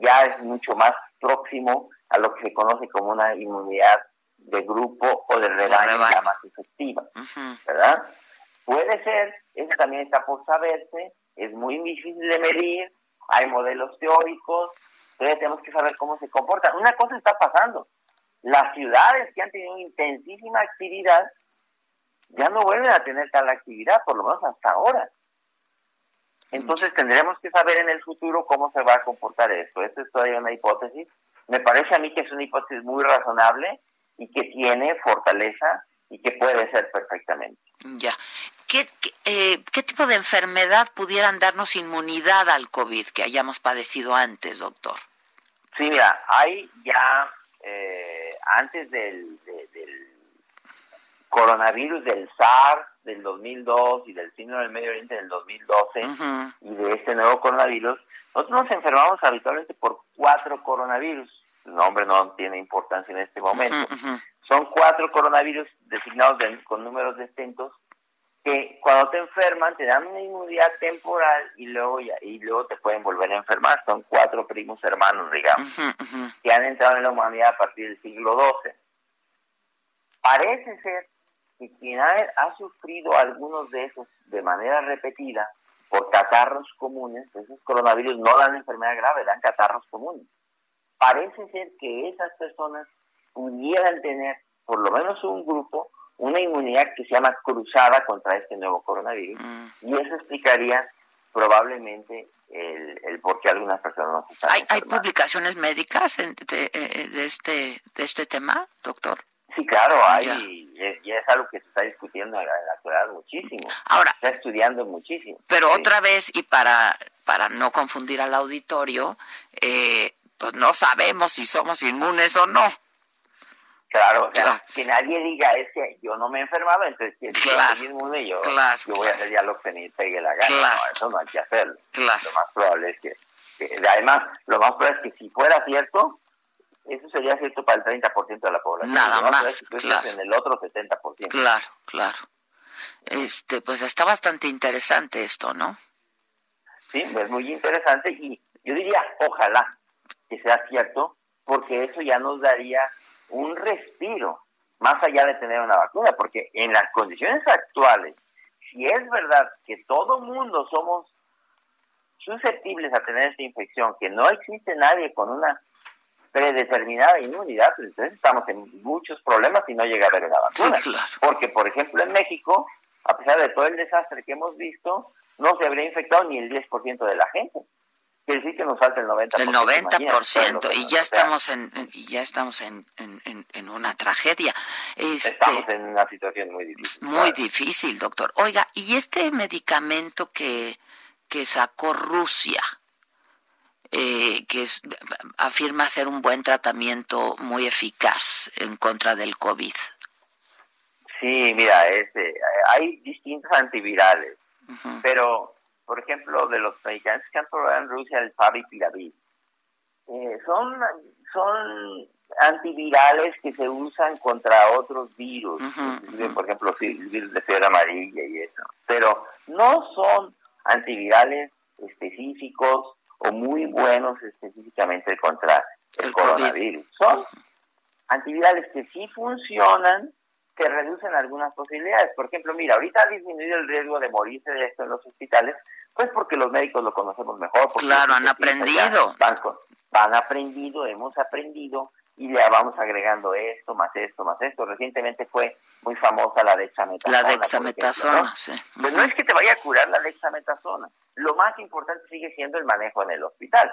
Speaker 18: Ya es mucho más próximo a lo que se conoce como una inmunidad de grupo o de rebaño, ya más efectiva, ¿verdad? Puede ser, eso también está por saberse, es muy difícil de medir, hay modelos teóricos, pero tenemos que saber cómo se comportan. Una cosa está pasando, las ciudades que han tenido intensísima actividad ya no vuelven a tener tal actividad, por lo menos hasta ahora. Entonces tendremos que saber en el futuro cómo se va a comportar esto. Esto es todavía una hipótesis. Me parece a mí que es una hipótesis muy razonable y que tiene fortaleza y que puede ser perfectamente.
Speaker 1: Ya. ¿Qué, eh, qué, tipo de enfermedad pudieran darnos inmunidad al COVID que hayamos padecido antes, doctor?
Speaker 18: Sí, mira, hay ya, eh, antes del, del coronavirus, del SARS, del 2002 y del síndrome del Medio Oriente del 2012 y de este nuevo coronavirus, nosotros nos enfermamos habitualmente por cuatro coronavirus. El nombre no tiene importancia en este momento. Son cuatro coronavirus designados con números distintos que cuando te enferman te dan una inmunidad temporal y luego y luego te pueden volver a enfermar. Son cuatro primos hermanos, digamos, que han entrado en la humanidad a partir del siglo XII. Parece ser que quien ha, sufrido algunos de esos de manera repetida por catarros comunes, esos coronavirus no dan enfermedad grave, dan catarros comunes. Parece ser que esas personas pudieran tener, por lo menos un grupo, una inmunidad que se llama cruzada contra este nuevo coronavirus, mm. y eso explicaría probablemente el, el por qué algunas personas no están
Speaker 1: ¿Hay, ¿Hay publicaciones médicas de, de, este, de este tema, doctor?
Speaker 18: Sí, claro, hay, y es, algo que se está discutiendo en la, actualidad muchísimo. Ahora, se está estudiando muchísimo.
Speaker 1: Pero otra vez, y para, para no confundir al auditorio, eh, pues no sabemos si somos inmunes o no.
Speaker 18: Claro, o sea, que nadie diga es que yo no me he enfermado, entonces que claro, inmune yo, yo voy a hacer ya lo que me pegue la gana. No, eso no hay que hacerlo. Lo más probable es que, además, lo más probable es que si fuera cierto, eso sería cierto para el 30% de la población.
Speaker 1: Nada más, claro.
Speaker 18: En el otro 70%.
Speaker 1: Claro, claro. Este, pues está bastante interesante esto, ¿no?
Speaker 18: Sí, es muy interesante y yo diría, ojalá que sea cierto, porque eso ya nos daría un respiro, más allá de tener una vacuna, porque en las condiciones actuales, si es verdad que todo mundo somos susceptibles a tener esta infección, que no existe nadie con una predeterminada inmunidad, pues entonces estamos en muchos problemas y no llega a haber una vacuna. Porque, por ejemplo, en México, a pesar de todo el desastre que hemos visto, no se habría infectado ni el 10% de la gente. Quiere decir que nos falta el 90%.
Speaker 1: El 90%, y ya estamos en, ya estamos en, en, una tragedia.
Speaker 18: Este, estamos en una situación muy difícil.
Speaker 1: Muy difícil, doctor. Oiga, ¿y este medicamento que, que sacó Rusia? Eh, que afirma ser un buen tratamiento muy eficaz en contra del COVID.
Speaker 18: Sí, mira, este, hay distintos antivirales, pero, por ejemplo, de los medicamentos que han probado en Rusia, el Favipiravir, eh, son, son antivirales que se usan contra otros virus, por ejemplo, el virus de fiebre amarilla y eso, pero no son antivirales específicos o muy buenos específicamente contra el, coronavirus. Son antivirales que sí funcionan, que reducen algunas posibilidades. Por ejemplo, mira, ahorita ha disminuido el riesgo de morirse de esto en los hospitales, pues porque los médicos lo conocemos mejor.
Speaker 1: claro, han aprendido.
Speaker 18: Van, van aprendido, hemos aprendido y le vamos agregando esto, más esto, más esto. Recientemente fue muy famosa la dexametasona.
Speaker 1: La dexametasona, ¿no? sí.
Speaker 18: Pues no es que te vaya a curar la dexametasona. Lo más importante sigue siendo el manejo en el hospital.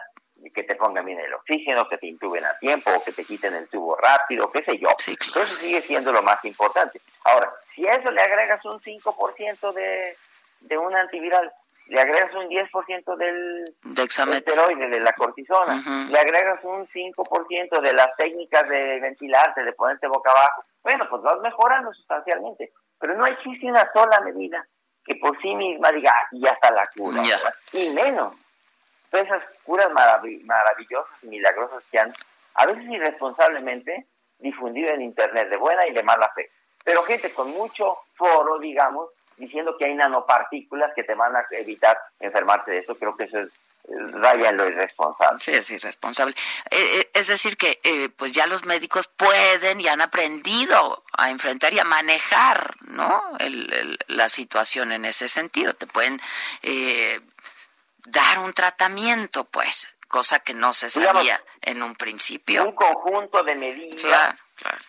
Speaker 18: Que te pongan bien el oxígeno, que te intuben a tiempo, o que te quiten el tubo rápido, qué sé yo. Eso sigue siendo lo más importante. Ahora, si a eso le agregas un 5% de, de un antiviral, le agregas un 10% del esteroide, de la cortisona, le agregas un 5% de las técnicas de ventilarte, de ponerte boca abajo, bueno, pues vas mejorando sustancialmente, pero no existe una sola medida que por sí misma diga, ah, ya está la cura, y menos. Esas curas maravillosas y milagrosas que han, a veces irresponsablemente, difundido en Internet de buena y de mala fe. Pero gente con mucho foro, digamos, diciendo que hay nanopartículas que te van a evitar enfermarte de eso. Creo que eso es raya en lo irresponsable.
Speaker 1: Sí, es irresponsable. Eh, eh, es decir, que eh, pues ya los médicos pueden y han aprendido a enfrentar y a manejar ¿no? la situación en ese sentido. Te pueden dar un tratamiento, pues, cosa que no se sabía en un principio.
Speaker 18: Un conjunto de medidas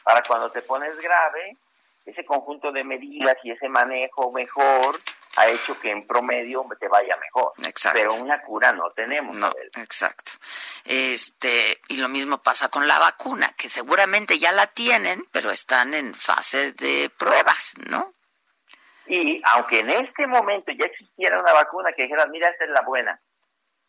Speaker 18: para cuando te pones grave, ese conjunto de medidas y ese manejo mejor ha hecho que en promedio te vaya mejor. Exacto. Pero una cura no tenemos.
Speaker 1: No, exacto. Este, y lo mismo pasa con la vacuna, que seguramente ya la tienen, pero están en fase de pruebas, ¿no?
Speaker 18: Y aunque en este momento ya existiera una vacuna que dijera, mira, esta es la buena,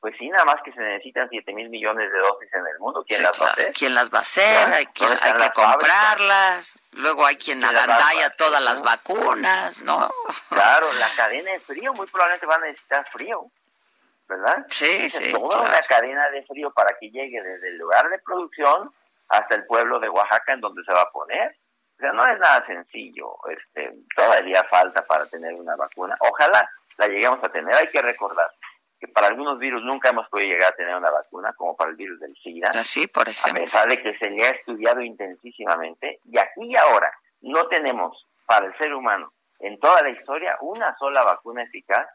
Speaker 18: pues sí, nada más que se necesitan 7 mil millones de dosis en el mundo. ¿Quién las va a hacer?
Speaker 1: ¿Quién las va a hacer? Hay, que comprarlas. Luego hay quien agandalla todas las vacunas, ¿no?
Speaker 18: Claro, *laughs* la cadena de frío muy probablemente va a necesitar frío, ¿verdad?
Speaker 1: Sí, sí.
Speaker 18: Toda una cadena de frío para que llegue desde el lugar de producción hasta el pueblo de Oaxaca en donde se va a poner. O sea, no es nada sencillo. Este, todavía falta para tener una vacuna. Ojalá la lleguemos a tener. Hay que recordar que para algunos virus nunca hemos podido llegar a tener una vacuna, como para el virus del SIDA.
Speaker 1: Así, por ejemplo.
Speaker 18: A pesar de que se le ha estudiado intensísimamente, y aquí y ahora no tenemos para el ser humano en toda la historia una sola vacuna eficaz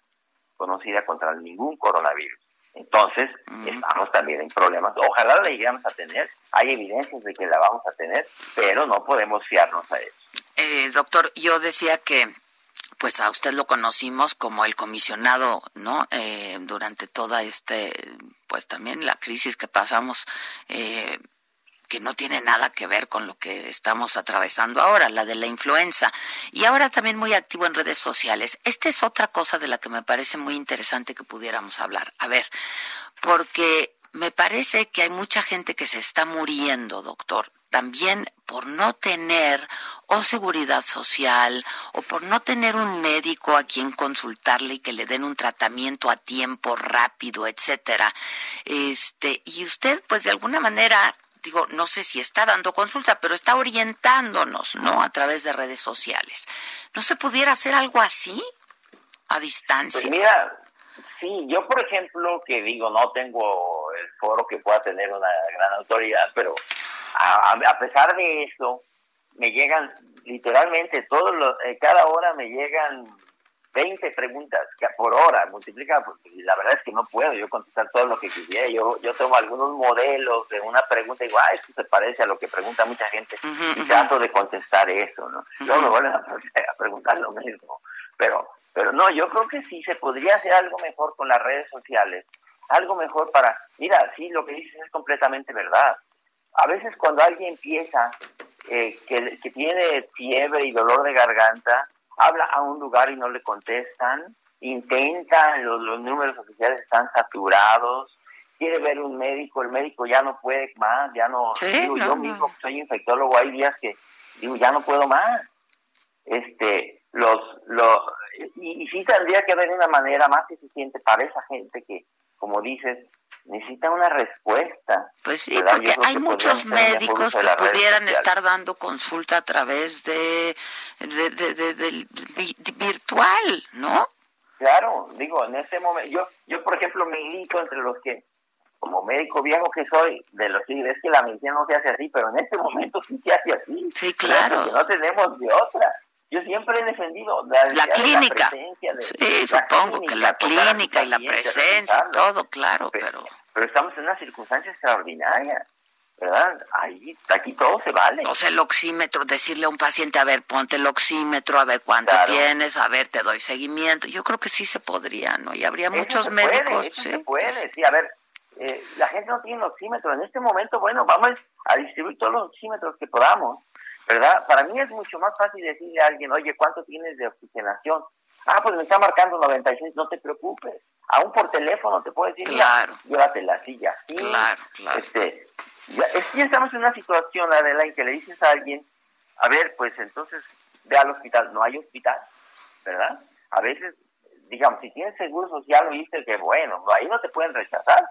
Speaker 18: conocida contra ningún coronavirus. Entonces, estamos también en problemas. Ojalá la lleguemos a tener. Hay evidencias de que la vamos a tener, pero no podemos fiarnos a eso.
Speaker 1: Eh, doctor, yo decía que pues a usted lo conocimos como el comisionado, ¿no? Eh, durante toda este, pues también la crisis que pasamos, eh, que no tiene nada que ver con lo que estamos atravesando ahora, la de la influenza. Y ahora también muy activo en redes sociales. Esta es otra cosa de la que me parece muy interesante que pudiéramos hablar. A ver, porque me parece que hay mucha gente que se está muriendo, doctor, también por no tener o seguridad social o por no tener un médico a quien consultarle y que le den un tratamiento a tiempo rápido, etcétera. Este, y usted pues de alguna manera digo, no sé si está dando consulta, pero está orientándonos, ¿no? A través de redes sociales. ¿No se pudiera hacer algo así a distancia?
Speaker 18: Pues mira, sí, yo por ejemplo, que digo, no tengo el foro que pueda tener una gran autoridad, pero a, pesar de eso, me llegan literalmente todos los, eh, cada hora me llegan 20 preguntas por hora, multiplica, la verdad es que no puedo yo contestar todo lo que quisiera. Yo, yo tomo algunos modelos de una pregunta y digo, ah, esto se parece a lo que pregunta mucha gente, y trato de contestar eso, ¿no? Luego me vuelven a, preguntar lo mismo. Pero, pero no, yo creo que sí se podría hacer algo mejor con las redes sociales, algo mejor para, mira, sí, lo que dices es completamente verdad a veces cuando alguien piensa eh, que, tiene fiebre y dolor de garganta, habla a un lugar y no le contestan, intenta, los, números oficiales están saturados, quiere ver un médico, el médico ya no puede más, ya no, digo, yo mismo soy infectólogo, hay días que digo, ya no puedo más. Este, los, los, y, y sí tendría que haber una manera más eficiente para esa gente que, como dices, necesita una respuesta.
Speaker 1: Pues sí, porque hay muchos médicos que pudieran estar dando consulta a través de, de, virtual, ¿no?
Speaker 18: Claro, digo, en ese momento, yo, yo por ejemplo milito entre los que, como médico viejo que soy, de los que es que la medicina no se hace así, pero en este momento sí se hace así.
Speaker 1: Sí, claro.
Speaker 18: no tenemos de otra. Yo siempre he defendido
Speaker 1: la, clínica. sí, supongo que la clínica y la presencia y todo, claro, pero,
Speaker 18: pero... estamos en una circunstancia extraordinaria. ¿verdad? Ahí, aquí todo se vale.
Speaker 1: O sea, el oxímetro, decirle a un paciente, a ver, ponte el oxímetro, a ver cuánto tienes, a ver, te doy seguimiento. Yo creo que sí se podría, ¿no? Y habría muchos médicos.
Speaker 18: sí, se puede, sí, a ver, eh, la gente no tiene oxímetro. En este momento, bueno, vamos a distribuir todos los oxímetros que podamos. ¿Verdad? Para mí es mucho más fácil decirle a alguien, oye, ¿cuánto tienes de oxigenación? Ah, pues me está marcando 96, no te preocupes. Aún por teléfono te puedo decir,
Speaker 1: claro.
Speaker 18: llévate la silla.
Speaker 1: claro, claro.
Speaker 18: Este, ya, es que estamos en una situación, Adela, en que le dices a alguien, a ver, pues entonces ve al hospital. No hay hospital, ¿verdad? A veces, digamos, si tienes seguro social, oíste que bueno, ahí no te pueden rechazar.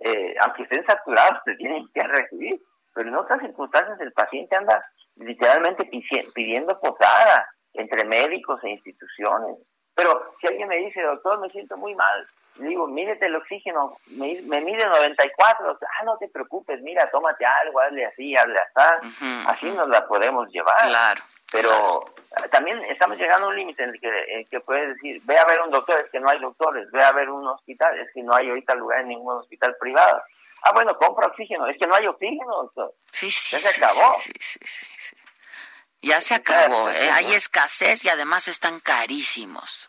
Speaker 18: Eh, aunque estén saturados, te tienen que recibir. Pero en otras circunstancias el paciente anda literalmente pidiendo posada. entre médicos e instituciones. Pero si alguien me dice, doctor, me siento muy mal, le digo, mídete el oxígeno, me, me mide 94, ah, no te preocupes, mira, tómate algo, hazle así, hazle así, así nos la podemos llevar.
Speaker 1: Claro.
Speaker 18: Pero también estamos llegando a un límite en el que, en que puedes decir, ve a ver un doctor, es que no hay doctores, ve a ver un hospital, es que no hay ahorita lugar en ningún hospital privado. Ah, bueno, compra oxígeno, es que no hay oxígeno, doctor.
Speaker 1: Sí, sí,
Speaker 18: ya se
Speaker 1: sí,
Speaker 18: acabó.
Speaker 1: sí, sí, sí. Ya se acabó, ¿eh? hay escasez y además están carísimos.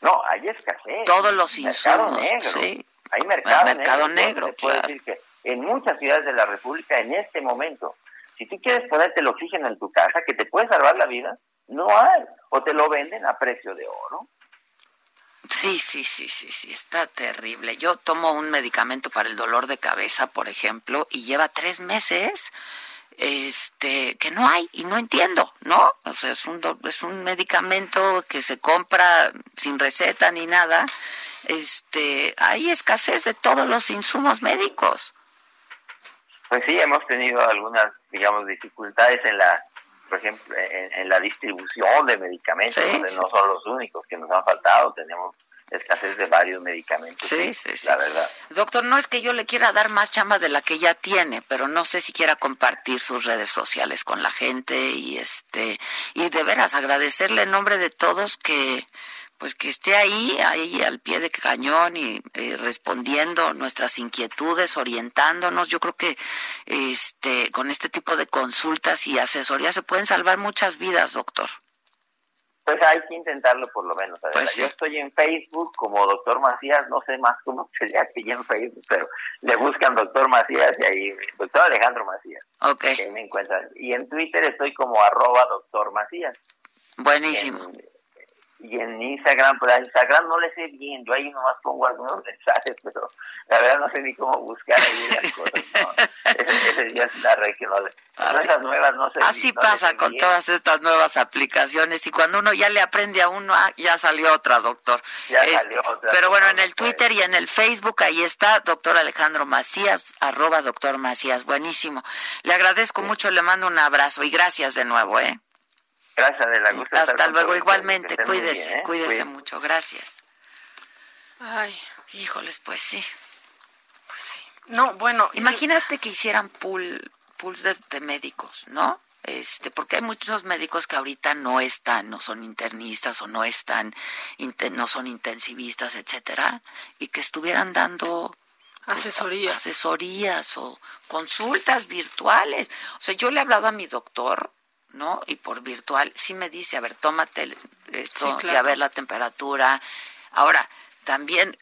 Speaker 18: No, hay escasez.
Speaker 1: Todos los
Speaker 18: Mercado
Speaker 1: insumos,
Speaker 18: negro.
Speaker 1: sí.
Speaker 18: Hay mercado,
Speaker 1: Mercado
Speaker 18: negro.
Speaker 1: negro, claro.
Speaker 18: decir que en muchas ciudades de la República, en este momento, si tú quieres ponerte el oxígeno en tu casa, que te puede salvar la vida, no hay. O te lo venden a precio de oro.
Speaker 1: Sí, sí, sí, sí, sí, está terrible. Yo tomo un medicamento para el dolor de cabeza, por ejemplo, y lleva tres meses este que no hay y no entiendo, ¿no? O sea, es un es un medicamento que se compra sin receta ni nada. Este, hay escasez de todos los insumos médicos.
Speaker 18: Pues sí, hemos tenido algunas, digamos, dificultades en la, por ejemplo, en, en la distribución de medicamentos,
Speaker 1: sí.
Speaker 18: no son los únicos que nos han faltado, tenemos escasez de varios medicamentos.
Speaker 1: Sí, sí, sí.
Speaker 18: La verdad.
Speaker 1: Doctor, no es que yo le quiera dar más chamba de la que ya tiene, pero no sé si quiera compartir sus redes sociales con la gente y este y de veras agradecerle en nombre de todos que pues que esté ahí, ahí al pie de cañón y eh, respondiendo nuestras inquietudes, orientándonos. Yo creo que este con este tipo de consultas y asesorías se pueden salvar muchas vidas, doctor.
Speaker 18: Pues hay que intentarlo por lo menos.
Speaker 1: Pues sí.
Speaker 18: Yo estoy en Facebook como doctor Macías, no sé más cómo *laughs* sería que yo en Facebook, pero le buscan doctor Macías y ahí, doctor Alejandro Macías.
Speaker 1: Ok.
Speaker 18: ahí me encuentran. Y en Twitter estoy como arroba doctor Macías.
Speaker 1: Buenísimo.
Speaker 18: Y en Instagram, pues a Instagram no le sé bien, yo ahí nomás pongo algunos mensajes, pero la verdad no sé ni cómo buscar ahí las cosas. No. *laughs* Ese, ese ya es la red que no le... esas nuevas no sé.
Speaker 1: Así
Speaker 18: no
Speaker 1: pasa con
Speaker 18: bien.
Speaker 1: todas estas nuevas aplicaciones y cuando uno ya le aprende a uno, ah, ya salió otra, doctor.
Speaker 18: Ya
Speaker 1: Este,
Speaker 18: salió otra,
Speaker 1: pero bueno, en el Twitter y en el Facebook, ahí está, doctor Alejandro Macías, arroba doctor Macías, buenísimo. Le agradezco mucho, le mando un abrazo y gracias de nuevo, ¿eh?
Speaker 18: Gracias, de la gusto
Speaker 1: Hasta luego, igualmente, cuídese,
Speaker 18: bien, ¿eh?
Speaker 1: cuídese
Speaker 18: Cuídense.
Speaker 1: mucho, gracias.
Speaker 2: Ay,
Speaker 1: híjoles, pues sí.
Speaker 2: No, bueno.
Speaker 1: Imagínate que hicieran pool, pools de, de médicos, ¿no? Este, porque hay muchos médicos que ahorita no están, no son internistas o no están, no son intensivistas, etcétera, y que estuvieran dando pues,
Speaker 2: Asesorías.
Speaker 1: asesorías o consultas virtuales. O sea, yo le he hablado a mi doctor, ¿no? Y por virtual sí me dice, a ver, tómate esto
Speaker 2: Sí,
Speaker 1: y a ver la temperatura. Ahora, también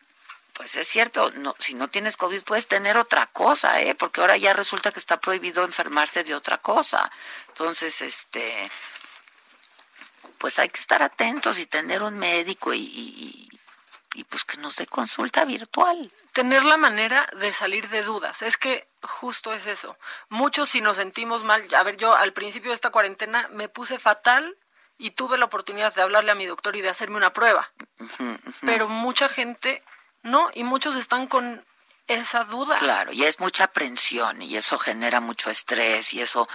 Speaker 1: pues es cierto, no, si no tienes COVID puedes tener otra cosa, ¿eh? Porque ahora ya resulta que está prohibido enfermarse de otra cosa. Entonces, este, pues hay que estar atentos y tener un médico y, y, y- y, pues que nos dé consulta virtual.
Speaker 2: tener la manera de salir de dudas. Es que justo es eso. Muchos si nos sentimos mal, a ver, yo al principio de esta cuarentena me puse fatal y tuve la oportunidad de hablarle a mi doctor y de hacerme una prueba. Pero mucha gente no, y muchos están con esa duda.
Speaker 1: Claro, y es mucha aprensión y eso genera mucho estrés y eso,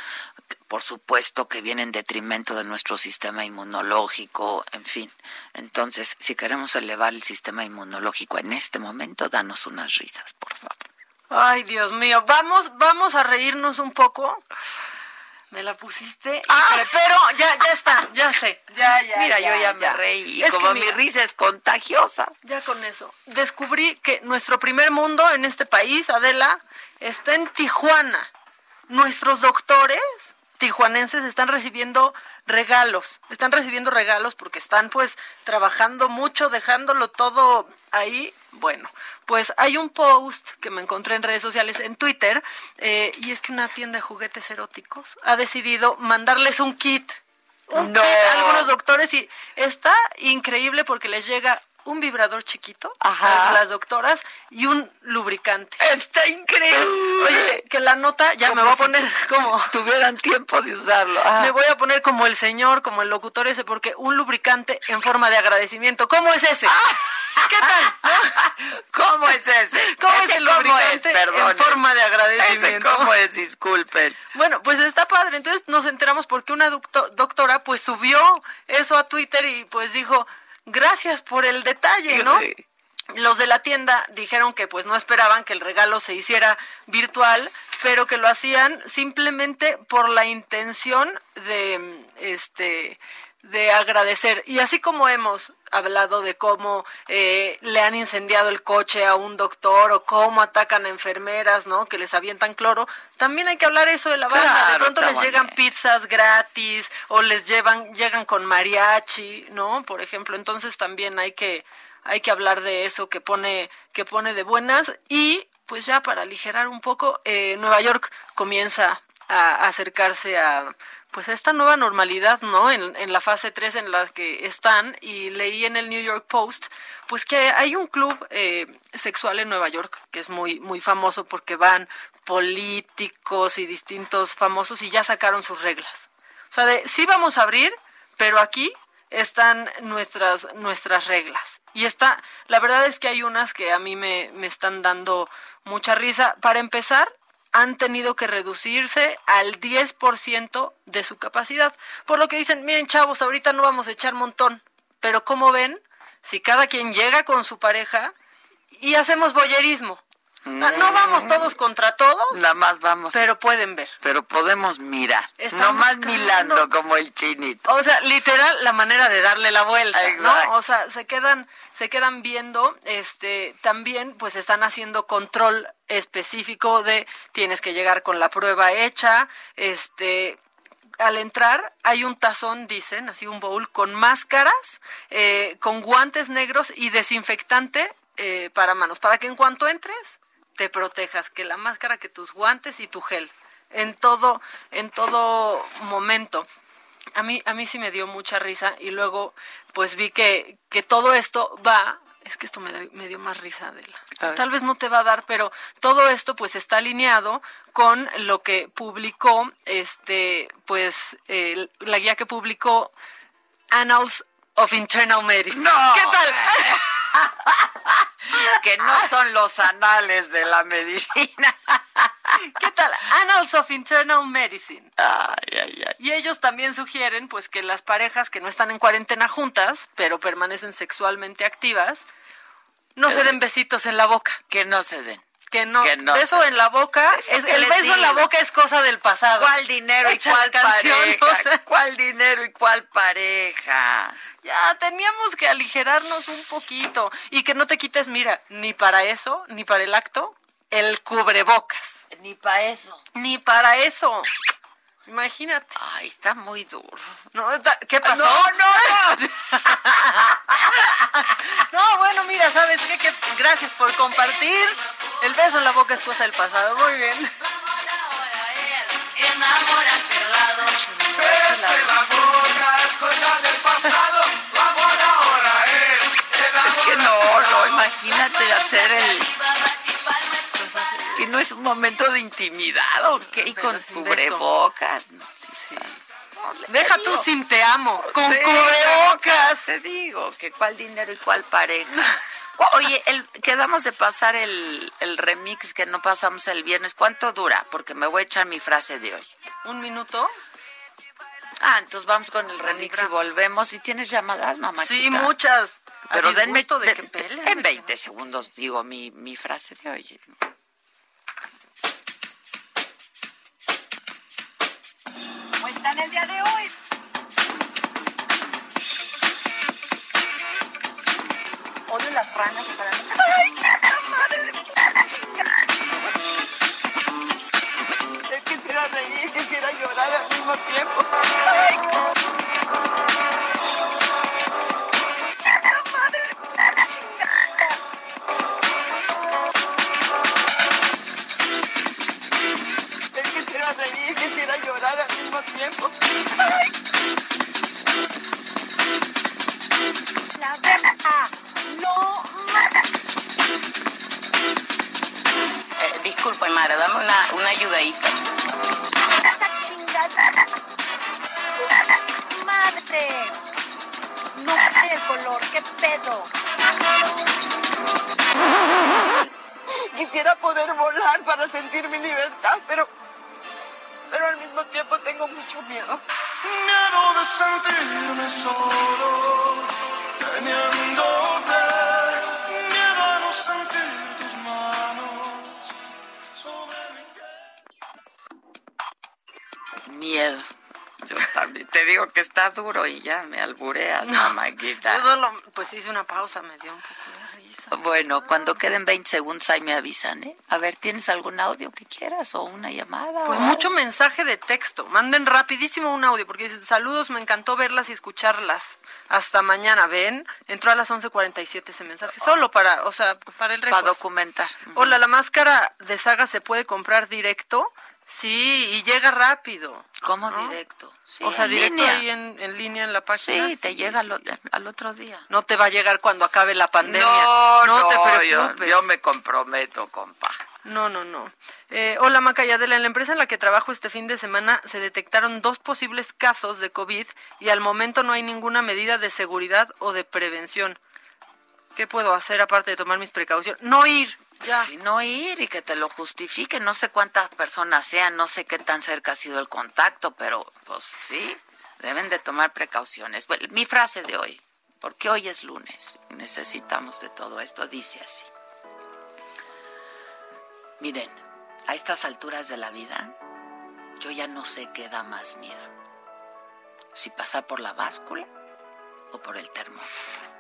Speaker 1: por supuesto, que viene en detrimento de nuestro sistema inmunológico, en fin. Entonces, si queremos elevar el sistema inmunológico en este momento, danos unas risas, por favor.
Speaker 2: Ay, Dios mío, vamos, vamos a reírnos un poco. Me la pusiste, híjole, pero ya, ya está, ya sé, ya, ya.
Speaker 1: Mira, yo ya me reí
Speaker 2: Es que
Speaker 1: como mi risa es contagiosa.
Speaker 2: Ya con eso. Descubrí que nuestro primer mundo en este país, Adela, está en Tijuana. Nuestros doctores tijuanenses están recibiendo regalos. Están recibiendo regalos porque están pues trabajando mucho, dejándolo todo ahí. Bueno, pues hay un post que me encontré en redes sociales, en Twitter, eh, y es que una tienda de juguetes eróticos ha decidido mandarles un kit. Un
Speaker 1: No.
Speaker 2: kit a algunos doctores y está increíble porque les llega un vibrador chiquito
Speaker 1: Ajá.
Speaker 2: a las doctoras y un lubricante.
Speaker 1: Está increíble.
Speaker 2: Oye, que la nota ya me voy a poner como
Speaker 1: si tuvieran tiempo de usarlo. Ah.
Speaker 2: me voy a poner como el señor, como el locutor ese porque un lubricante en forma de agradecimiento. ¿Cómo es ese?
Speaker 1: ¿Qué tal? ¿Cómo es ese?
Speaker 2: ¿Cómo
Speaker 1: ¿Ese
Speaker 2: es el
Speaker 1: cómo es? Perdón.
Speaker 2: en forma de
Speaker 1: ¿Ese
Speaker 2: agradecimiento?
Speaker 1: cómo es? Disculpen.
Speaker 2: Bueno, pues está padre. Entonces nos enteramos porque una docto- doctora pues subió eso a Twitter y pues dijo, gracias por el detalle, ¿no? Los de la tienda dijeron que pues no esperaban que el regalo se hiciera virtual, pero que lo hacían simplemente por la intención de este de agradecer. Y así como hemos hablado de cómo eh, le han incendiado el coche a un doctor o cómo atacan a enfermeras, ¿no? Que les avientan cloro, también hay que hablar eso de la banda. de pronto les llegan pizzas gratis o les llevan llegan con mariachi, ¿no? Por ejemplo, entonces también hay que hay que hablar de eso que pone que pone de buenas y pues ya para aligerar un poco eh, Nueva York comienza a acercarse a pues esta nueva normalidad, ¿no? En, en la fase 3 en la que están y leí en el New York Post pues que hay un club eh, sexual en Nueva York que es muy muy famoso porque van políticos y distintos famosos y ya sacaron sus reglas. O sea, de sí vamos a abrir, pero aquí están nuestras nuestras reglas. Y está, la verdad es que hay unas que a mí me, me están dando mucha risa. Para empezar, han tenido que reducirse al 10% de su capacidad. Por lo que dicen, miren chavos, ahorita no vamos a echar montón, pero como ven, si cada quien llega con su pareja y hacemos boyerismo. No, no vamos todos contra todos,
Speaker 1: Nada más vamos.
Speaker 2: pero pueden ver.
Speaker 1: Pero podemos mirar.
Speaker 2: Estamos
Speaker 1: no más
Speaker 2: buscando-
Speaker 1: milando como el chinito.
Speaker 2: O sea, literal la manera de darle la vuelta,
Speaker 1: Exacto.
Speaker 2: ¿no? O sea, se quedan se quedan viendo este también pues están haciendo control específico de tienes que llegar con la prueba hecha, este al entrar hay un tazón, dicen, así un bowl con máscaras, eh, con guantes negros y desinfectante eh, para manos, para que en cuanto entres te protejas, que la máscara, que tus guantes y tu gel, en todo, en todo momento. A mí, a mí sí me dio mucha risa y luego pues vi que, que todo esto va, es que esto me, da- me dio más risa de
Speaker 1: A
Speaker 2: la.
Speaker 1: ver.
Speaker 2: Tal vez no te va a dar, pero todo esto pues está alineado con lo que publicó, este, pues, la guía que publicó Annals of Internal Medicine.
Speaker 1: No.
Speaker 2: ¿Qué tal?
Speaker 1: Que no son los anales de la medicina.
Speaker 2: ¿Qué tal? Annals of Internal Medicine.
Speaker 1: Ay, ay, ay.
Speaker 2: Y ellos también sugieren pues que las parejas que no están en cuarentena juntas, pero permanecen sexualmente activas, no se den besitos en la boca.
Speaker 1: Que no se den.
Speaker 2: Que no,
Speaker 1: Que no
Speaker 2: beso en la boca,
Speaker 1: Es
Speaker 2: el beso en la boca es cosa del pasado.
Speaker 1: ¿Cuál dinero y cuál
Speaker 2: canción,
Speaker 1: pareja?
Speaker 2: o sea.
Speaker 1: ¿Cuál dinero y cuál pareja?
Speaker 2: Ya, teníamos que aligerarnos un poquito. Y que no te quites, mira, ni para eso, ni para el acto, el cubrebocas.
Speaker 1: Ni para eso.
Speaker 2: Ni para eso. Imagínate.
Speaker 1: Ay, está muy duro.
Speaker 2: No, ¿Qué pasó?
Speaker 1: No, no, no. *laughs*
Speaker 2: No, bueno, mira, ¿sabes qué? Gracias por compartir. El beso en la boca es cosa del pasado. Muy bien.
Speaker 19: Enamórate al lado. Beso la boca es cosa del pasado. Amor ahora es.
Speaker 1: Es que no, no, imagínate hacer el... Y no es un momento de intimidad, ¿ok? Con
Speaker 2: sin
Speaker 1: cubrebocas. No, sí, le-
Speaker 2: Deja tú sin te amo. Con
Speaker 1: Sí,
Speaker 2: cubrebocas.
Speaker 1: Te digo, que cuál dinero y cuál pareja. *laughs* Oye, el, quedamos de pasar el, el remix que no pasamos el viernes. ¿Cuánto dura? Porque me voy a echar mi frase de hoy.
Speaker 2: ¿Un minuto?
Speaker 1: Ah, entonces vamos con el remix y volvemos. ¿Y tienes llamadas, mamá?
Speaker 2: Sí, muchas.
Speaker 1: Pero denme
Speaker 2: de que peleen.
Speaker 1: en 20 segundos digo mi, mi frase de hoy.
Speaker 19: Cuentan el día de hoy. Odio las ranas para ¡Ay, madre! Es que quisiera reír, quisiera llorar al mismo tiempo. ¡Ay! Llorar al mismo tiempo. ¡Ay! La verdad, no
Speaker 20: Eh, disculpe, Mara, dame una, una ayudadita.
Speaker 19: Madre, no sé el color, qué pedo.
Speaker 21: Quisiera poder volar para sentir mi libertad, pero, mismo tiempo tengo mucho miedo.
Speaker 19: Miedo de sentirme solo, teniéndote. Miedo a no sentir tus manos sobre mi
Speaker 1: Miedo. Yo también te digo que está duro y ya me albureas,
Speaker 2: No,
Speaker 1: mamáquita.
Speaker 2: yo solo, pues hice una pausa, me dio un poco de risa.
Speaker 1: Bueno, cuando queden 20 segundos ahí me avisan, ¿eh? A ver, ¿tienes algún audio que quieras o una llamada?
Speaker 2: Pues mucho
Speaker 1: algo?
Speaker 2: mensaje de texto. Manden rapidísimo un audio porque dicen, saludos, me encantó verlas y escucharlas. Hasta mañana, ¿ven? Entró a las 11.47 ese mensaje. Solo para, o sea, para el récord.
Speaker 1: Para documentar.
Speaker 2: Hola, ¿la máscara de saga se puede comprar directo? Sí, y llega rápido.
Speaker 1: ¿Cómo
Speaker 2: ¿no?
Speaker 1: directo? Sí,
Speaker 2: o sea, directo
Speaker 1: línea.
Speaker 2: ahí en, en línea en la página.
Speaker 1: Sí, te llega al, o- al otro día.
Speaker 2: No te va a llegar cuando acabe la pandemia.
Speaker 1: No, no,
Speaker 2: te
Speaker 1: yo,
Speaker 2: preocupes.
Speaker 1: yo me comprometo, compa.
Speaker 2: No, no, no. Eh, hola, Macayadela. En la empresa en la que trabajo este fin de semana se detectaron dos posibles casos de COVID y al momento no hay ninguna medida de seguridad o de prevención. ¿Qué puedo hacer aparte de tomar mis precauciones? No ir. Ya.
Speaker 1: Si no ir y que te lo justifique, no sé cuántas personas sean, no sé qué tan cerca ha sido el contacto, pero pues sí, deben de tomar precauciones. Bueno, mi frase de hoy, porque hoy es lunes, y necesitamos de todo esto, dice así. Miren, a estas alturas de la vida, yo ya no sé qué da más miedo. Si pasar por la báscula o por el termómetro.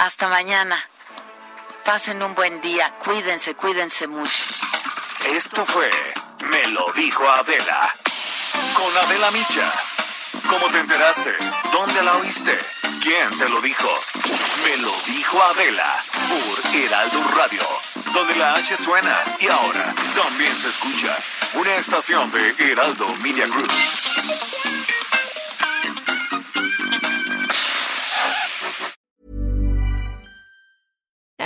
Speaker 1: Hasta mañana. Pasen un buen día. Cuídense, cuídense mucho.
Speaker 6: Esto fue Me lo dijo Adela. Con Adela Micha. ¿Cómo te enteraste? ¿Dónde la oíste? ¿Quién te lo dijo? Me lo dijo Adela por Heraldo Radio, donde la H suena y ahora también se escucha. Una estación de Heraldo Media Group.